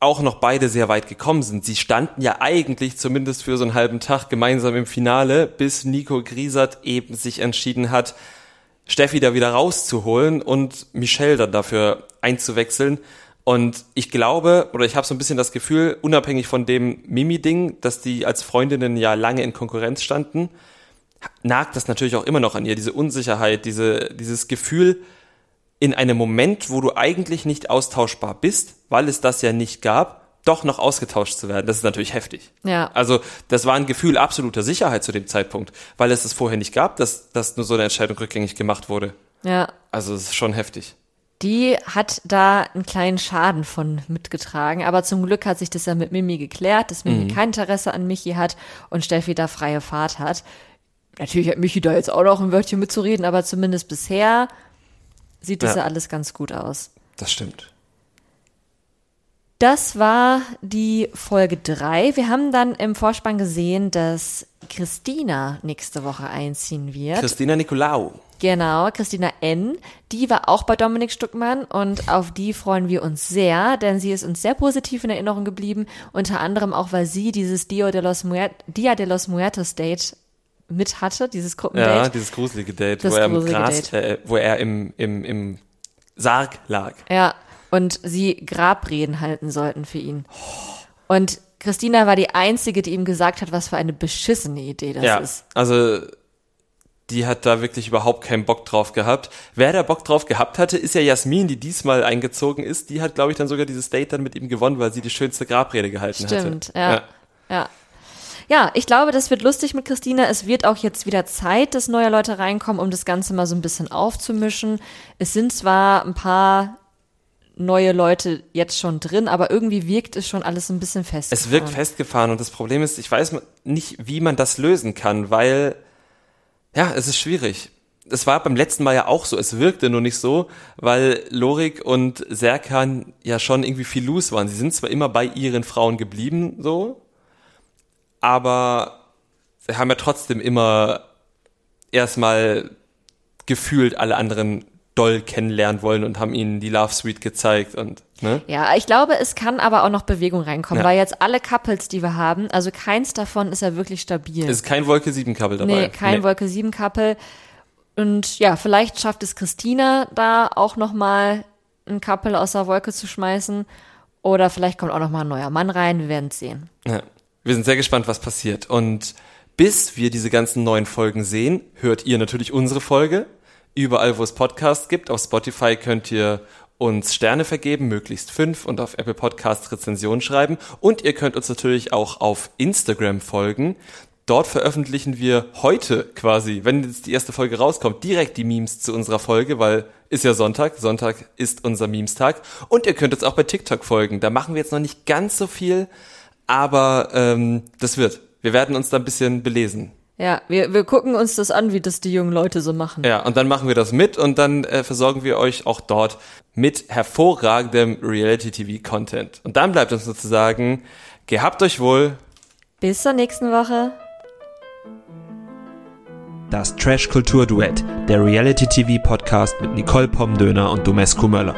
auch noch beide sehr weit gekommen sind. Sie standen ja eigentlich zumindest für so einen halben Tag gemeinsam im Finale, bis Nico Griesert eben sich entschieden hat, Steffi da wieder rauszuholen und Michelle dann dafür einzuwechseln. Und ich glaube, oder ich habe so ein bisschen das Gefühl, unabhängig von dem Mimi-Ding, dass die als Freundinnen ja lange in Konkurrenz standen, nagt das natürlich auch immer noch an ihr, diese Unsicherheit, diese, dieses Gefühl, in einem Moment, wo du eigentlich nicht austauschbar bist, weil es das ja nicht gab, doch noch ausgetauscht zu werden, das ist natürlich heftig. Ja. Also das war ein Gefühl absoluter Sicherheit zu dem Zeitpunkt, weil es es vorher nicht gab, dass, dass nur so eine Entscheidung rückgängig gemacht wurde. Ja. Also es ist schon heftig. Die hat da einen kleinen Schaden von mitgetragen, aber zum Glück hat sich das ja mit Mimi geklärt, dass Mimi mhm. kein Interesse an Michi hat und Steffi da freie Fahrt hat. Natürlich hat Michi da jetzt auch noch ein Wörtchen mitzureden, aber zumindest bisher sieht das ja, ja alles ganz gut aus. Das stimmt. Das war die Folge 3. Wir haben dann im Vorspann gesehen, dass Christina nächste Woche einziehen wird. Christina Nicolau. Genau, Christina N. Die war auch bei Dominik Stuckmann und auf die freuen wir uns sehr, denn sie ist uns sehr positiv in Erinnerung geblieben. Unter anderem auch, weil sie dieses Dia de los, Dia de los Muertos Date mit hatte, dieses Gruppendate. Ja, dieses gruselige Date, wo er im Gras, äh, wo er im, im, im Sarg lag. Ja, und sie Grabreden halten sollten für ihn. Und Christina war die Einzige, die ihm gesagt hat, was für eine beschissene Idee das ja, ist. Also die hat da wirklich überhaupt keinen Bock drauf gehabt. Wer da Bock drauf gehabt hatte, ist ja Jasmin, die diesmal eingezogen ist. Die hat, glaube ich, dann sogar dieses Date dann mit ihm gewonnen, weil sie die schönste Grabrede gehalten Stimmt, hatte. Stimmt, ja. ja. ja. Ja, ich glaube, das wird lustig mit Christina. Es wird auch jetzt wieder Zeit, dass neue Leute reinkommen, um das Ganze mal so ein bisschen aufzumischen. Es sind zwar ein paar neue Leute jetzt schon drin, aber irgendwie wirkt es schon alles ein bisschen festgefahren. Es wirkt festgefahren und das Problem ist, ich weiß nicht, wie man das lösen kann, weil, ja, es ist schwierig. Es war beim letzten Mal ja auch so, es wirkte nur nicht so, weil Lorik und Serkan ja schon irgendwie viel los waren. Sie sind zwar immer bei ihren Frauen geblieben, so, aber sie haben ja trotzdem immer erstmal gefühlt alle anderen doll kennenlernen wollen und haben ihnen die Love Suite gezeigt und ne? Ja, ich glaube, es kann aber auch noch Bewegung reinkommen, ja. weil jetzt alle Couples, die wir haben, also keins davon ist ja wirklich stabil. Es ist kein Wolke 7 Couple dabei. Nee, kein nee. Wolke 7 Couple. Und ja, vielleicht schafft es Christina da auch noch mal ein Couple aus der Wolke zu schmeißen oder vielleicht kommt auch noch mal ein neuer Mann rein, wir werden es sehen. Ja. Wir sind sehr gespannt, was passiert und bis wir diese ganzen neuen Folgen sehen, hört ihr natürlich unsere Folge überall, wo es Podcasts gibt. Auf Spotify könnt ihr uns Sterne vergeben, möglichst fünf, und auf Apple Podcasts Rezensionen schreiben. Und ihr könnt uns natürlich auch auf Instagram folgen. Dort veröffentlichen wir heute quasi, wenn jetzt die erste Folge rauskommt, direkt die Memes zu unserer Folge, weil ist ja Sonntag. Sonntag ist unser Memes-Tag. Und ihr könnt uns auch bei TikTok folgen. Da machen wir jetzt noch nicht ganz so viel, aber ähm, das wird. Wir werden uns da ein bisschen belesen. Ja, wir, wir gucken uns das an, wie das die jungen Leute so machen. Ja, und dann machen wir das mit und dann äh, versorgen wir euch auch dort mit hervorragendem Reality-TV-Content. Und dann bleibt uns sozusagen, gehabt euch wohl. Bis zur nächsten Woche. Das Trash-Kultur-Duett, der Reality-TV-Podcast mit Nicole Pomdöner und Domescu Möller.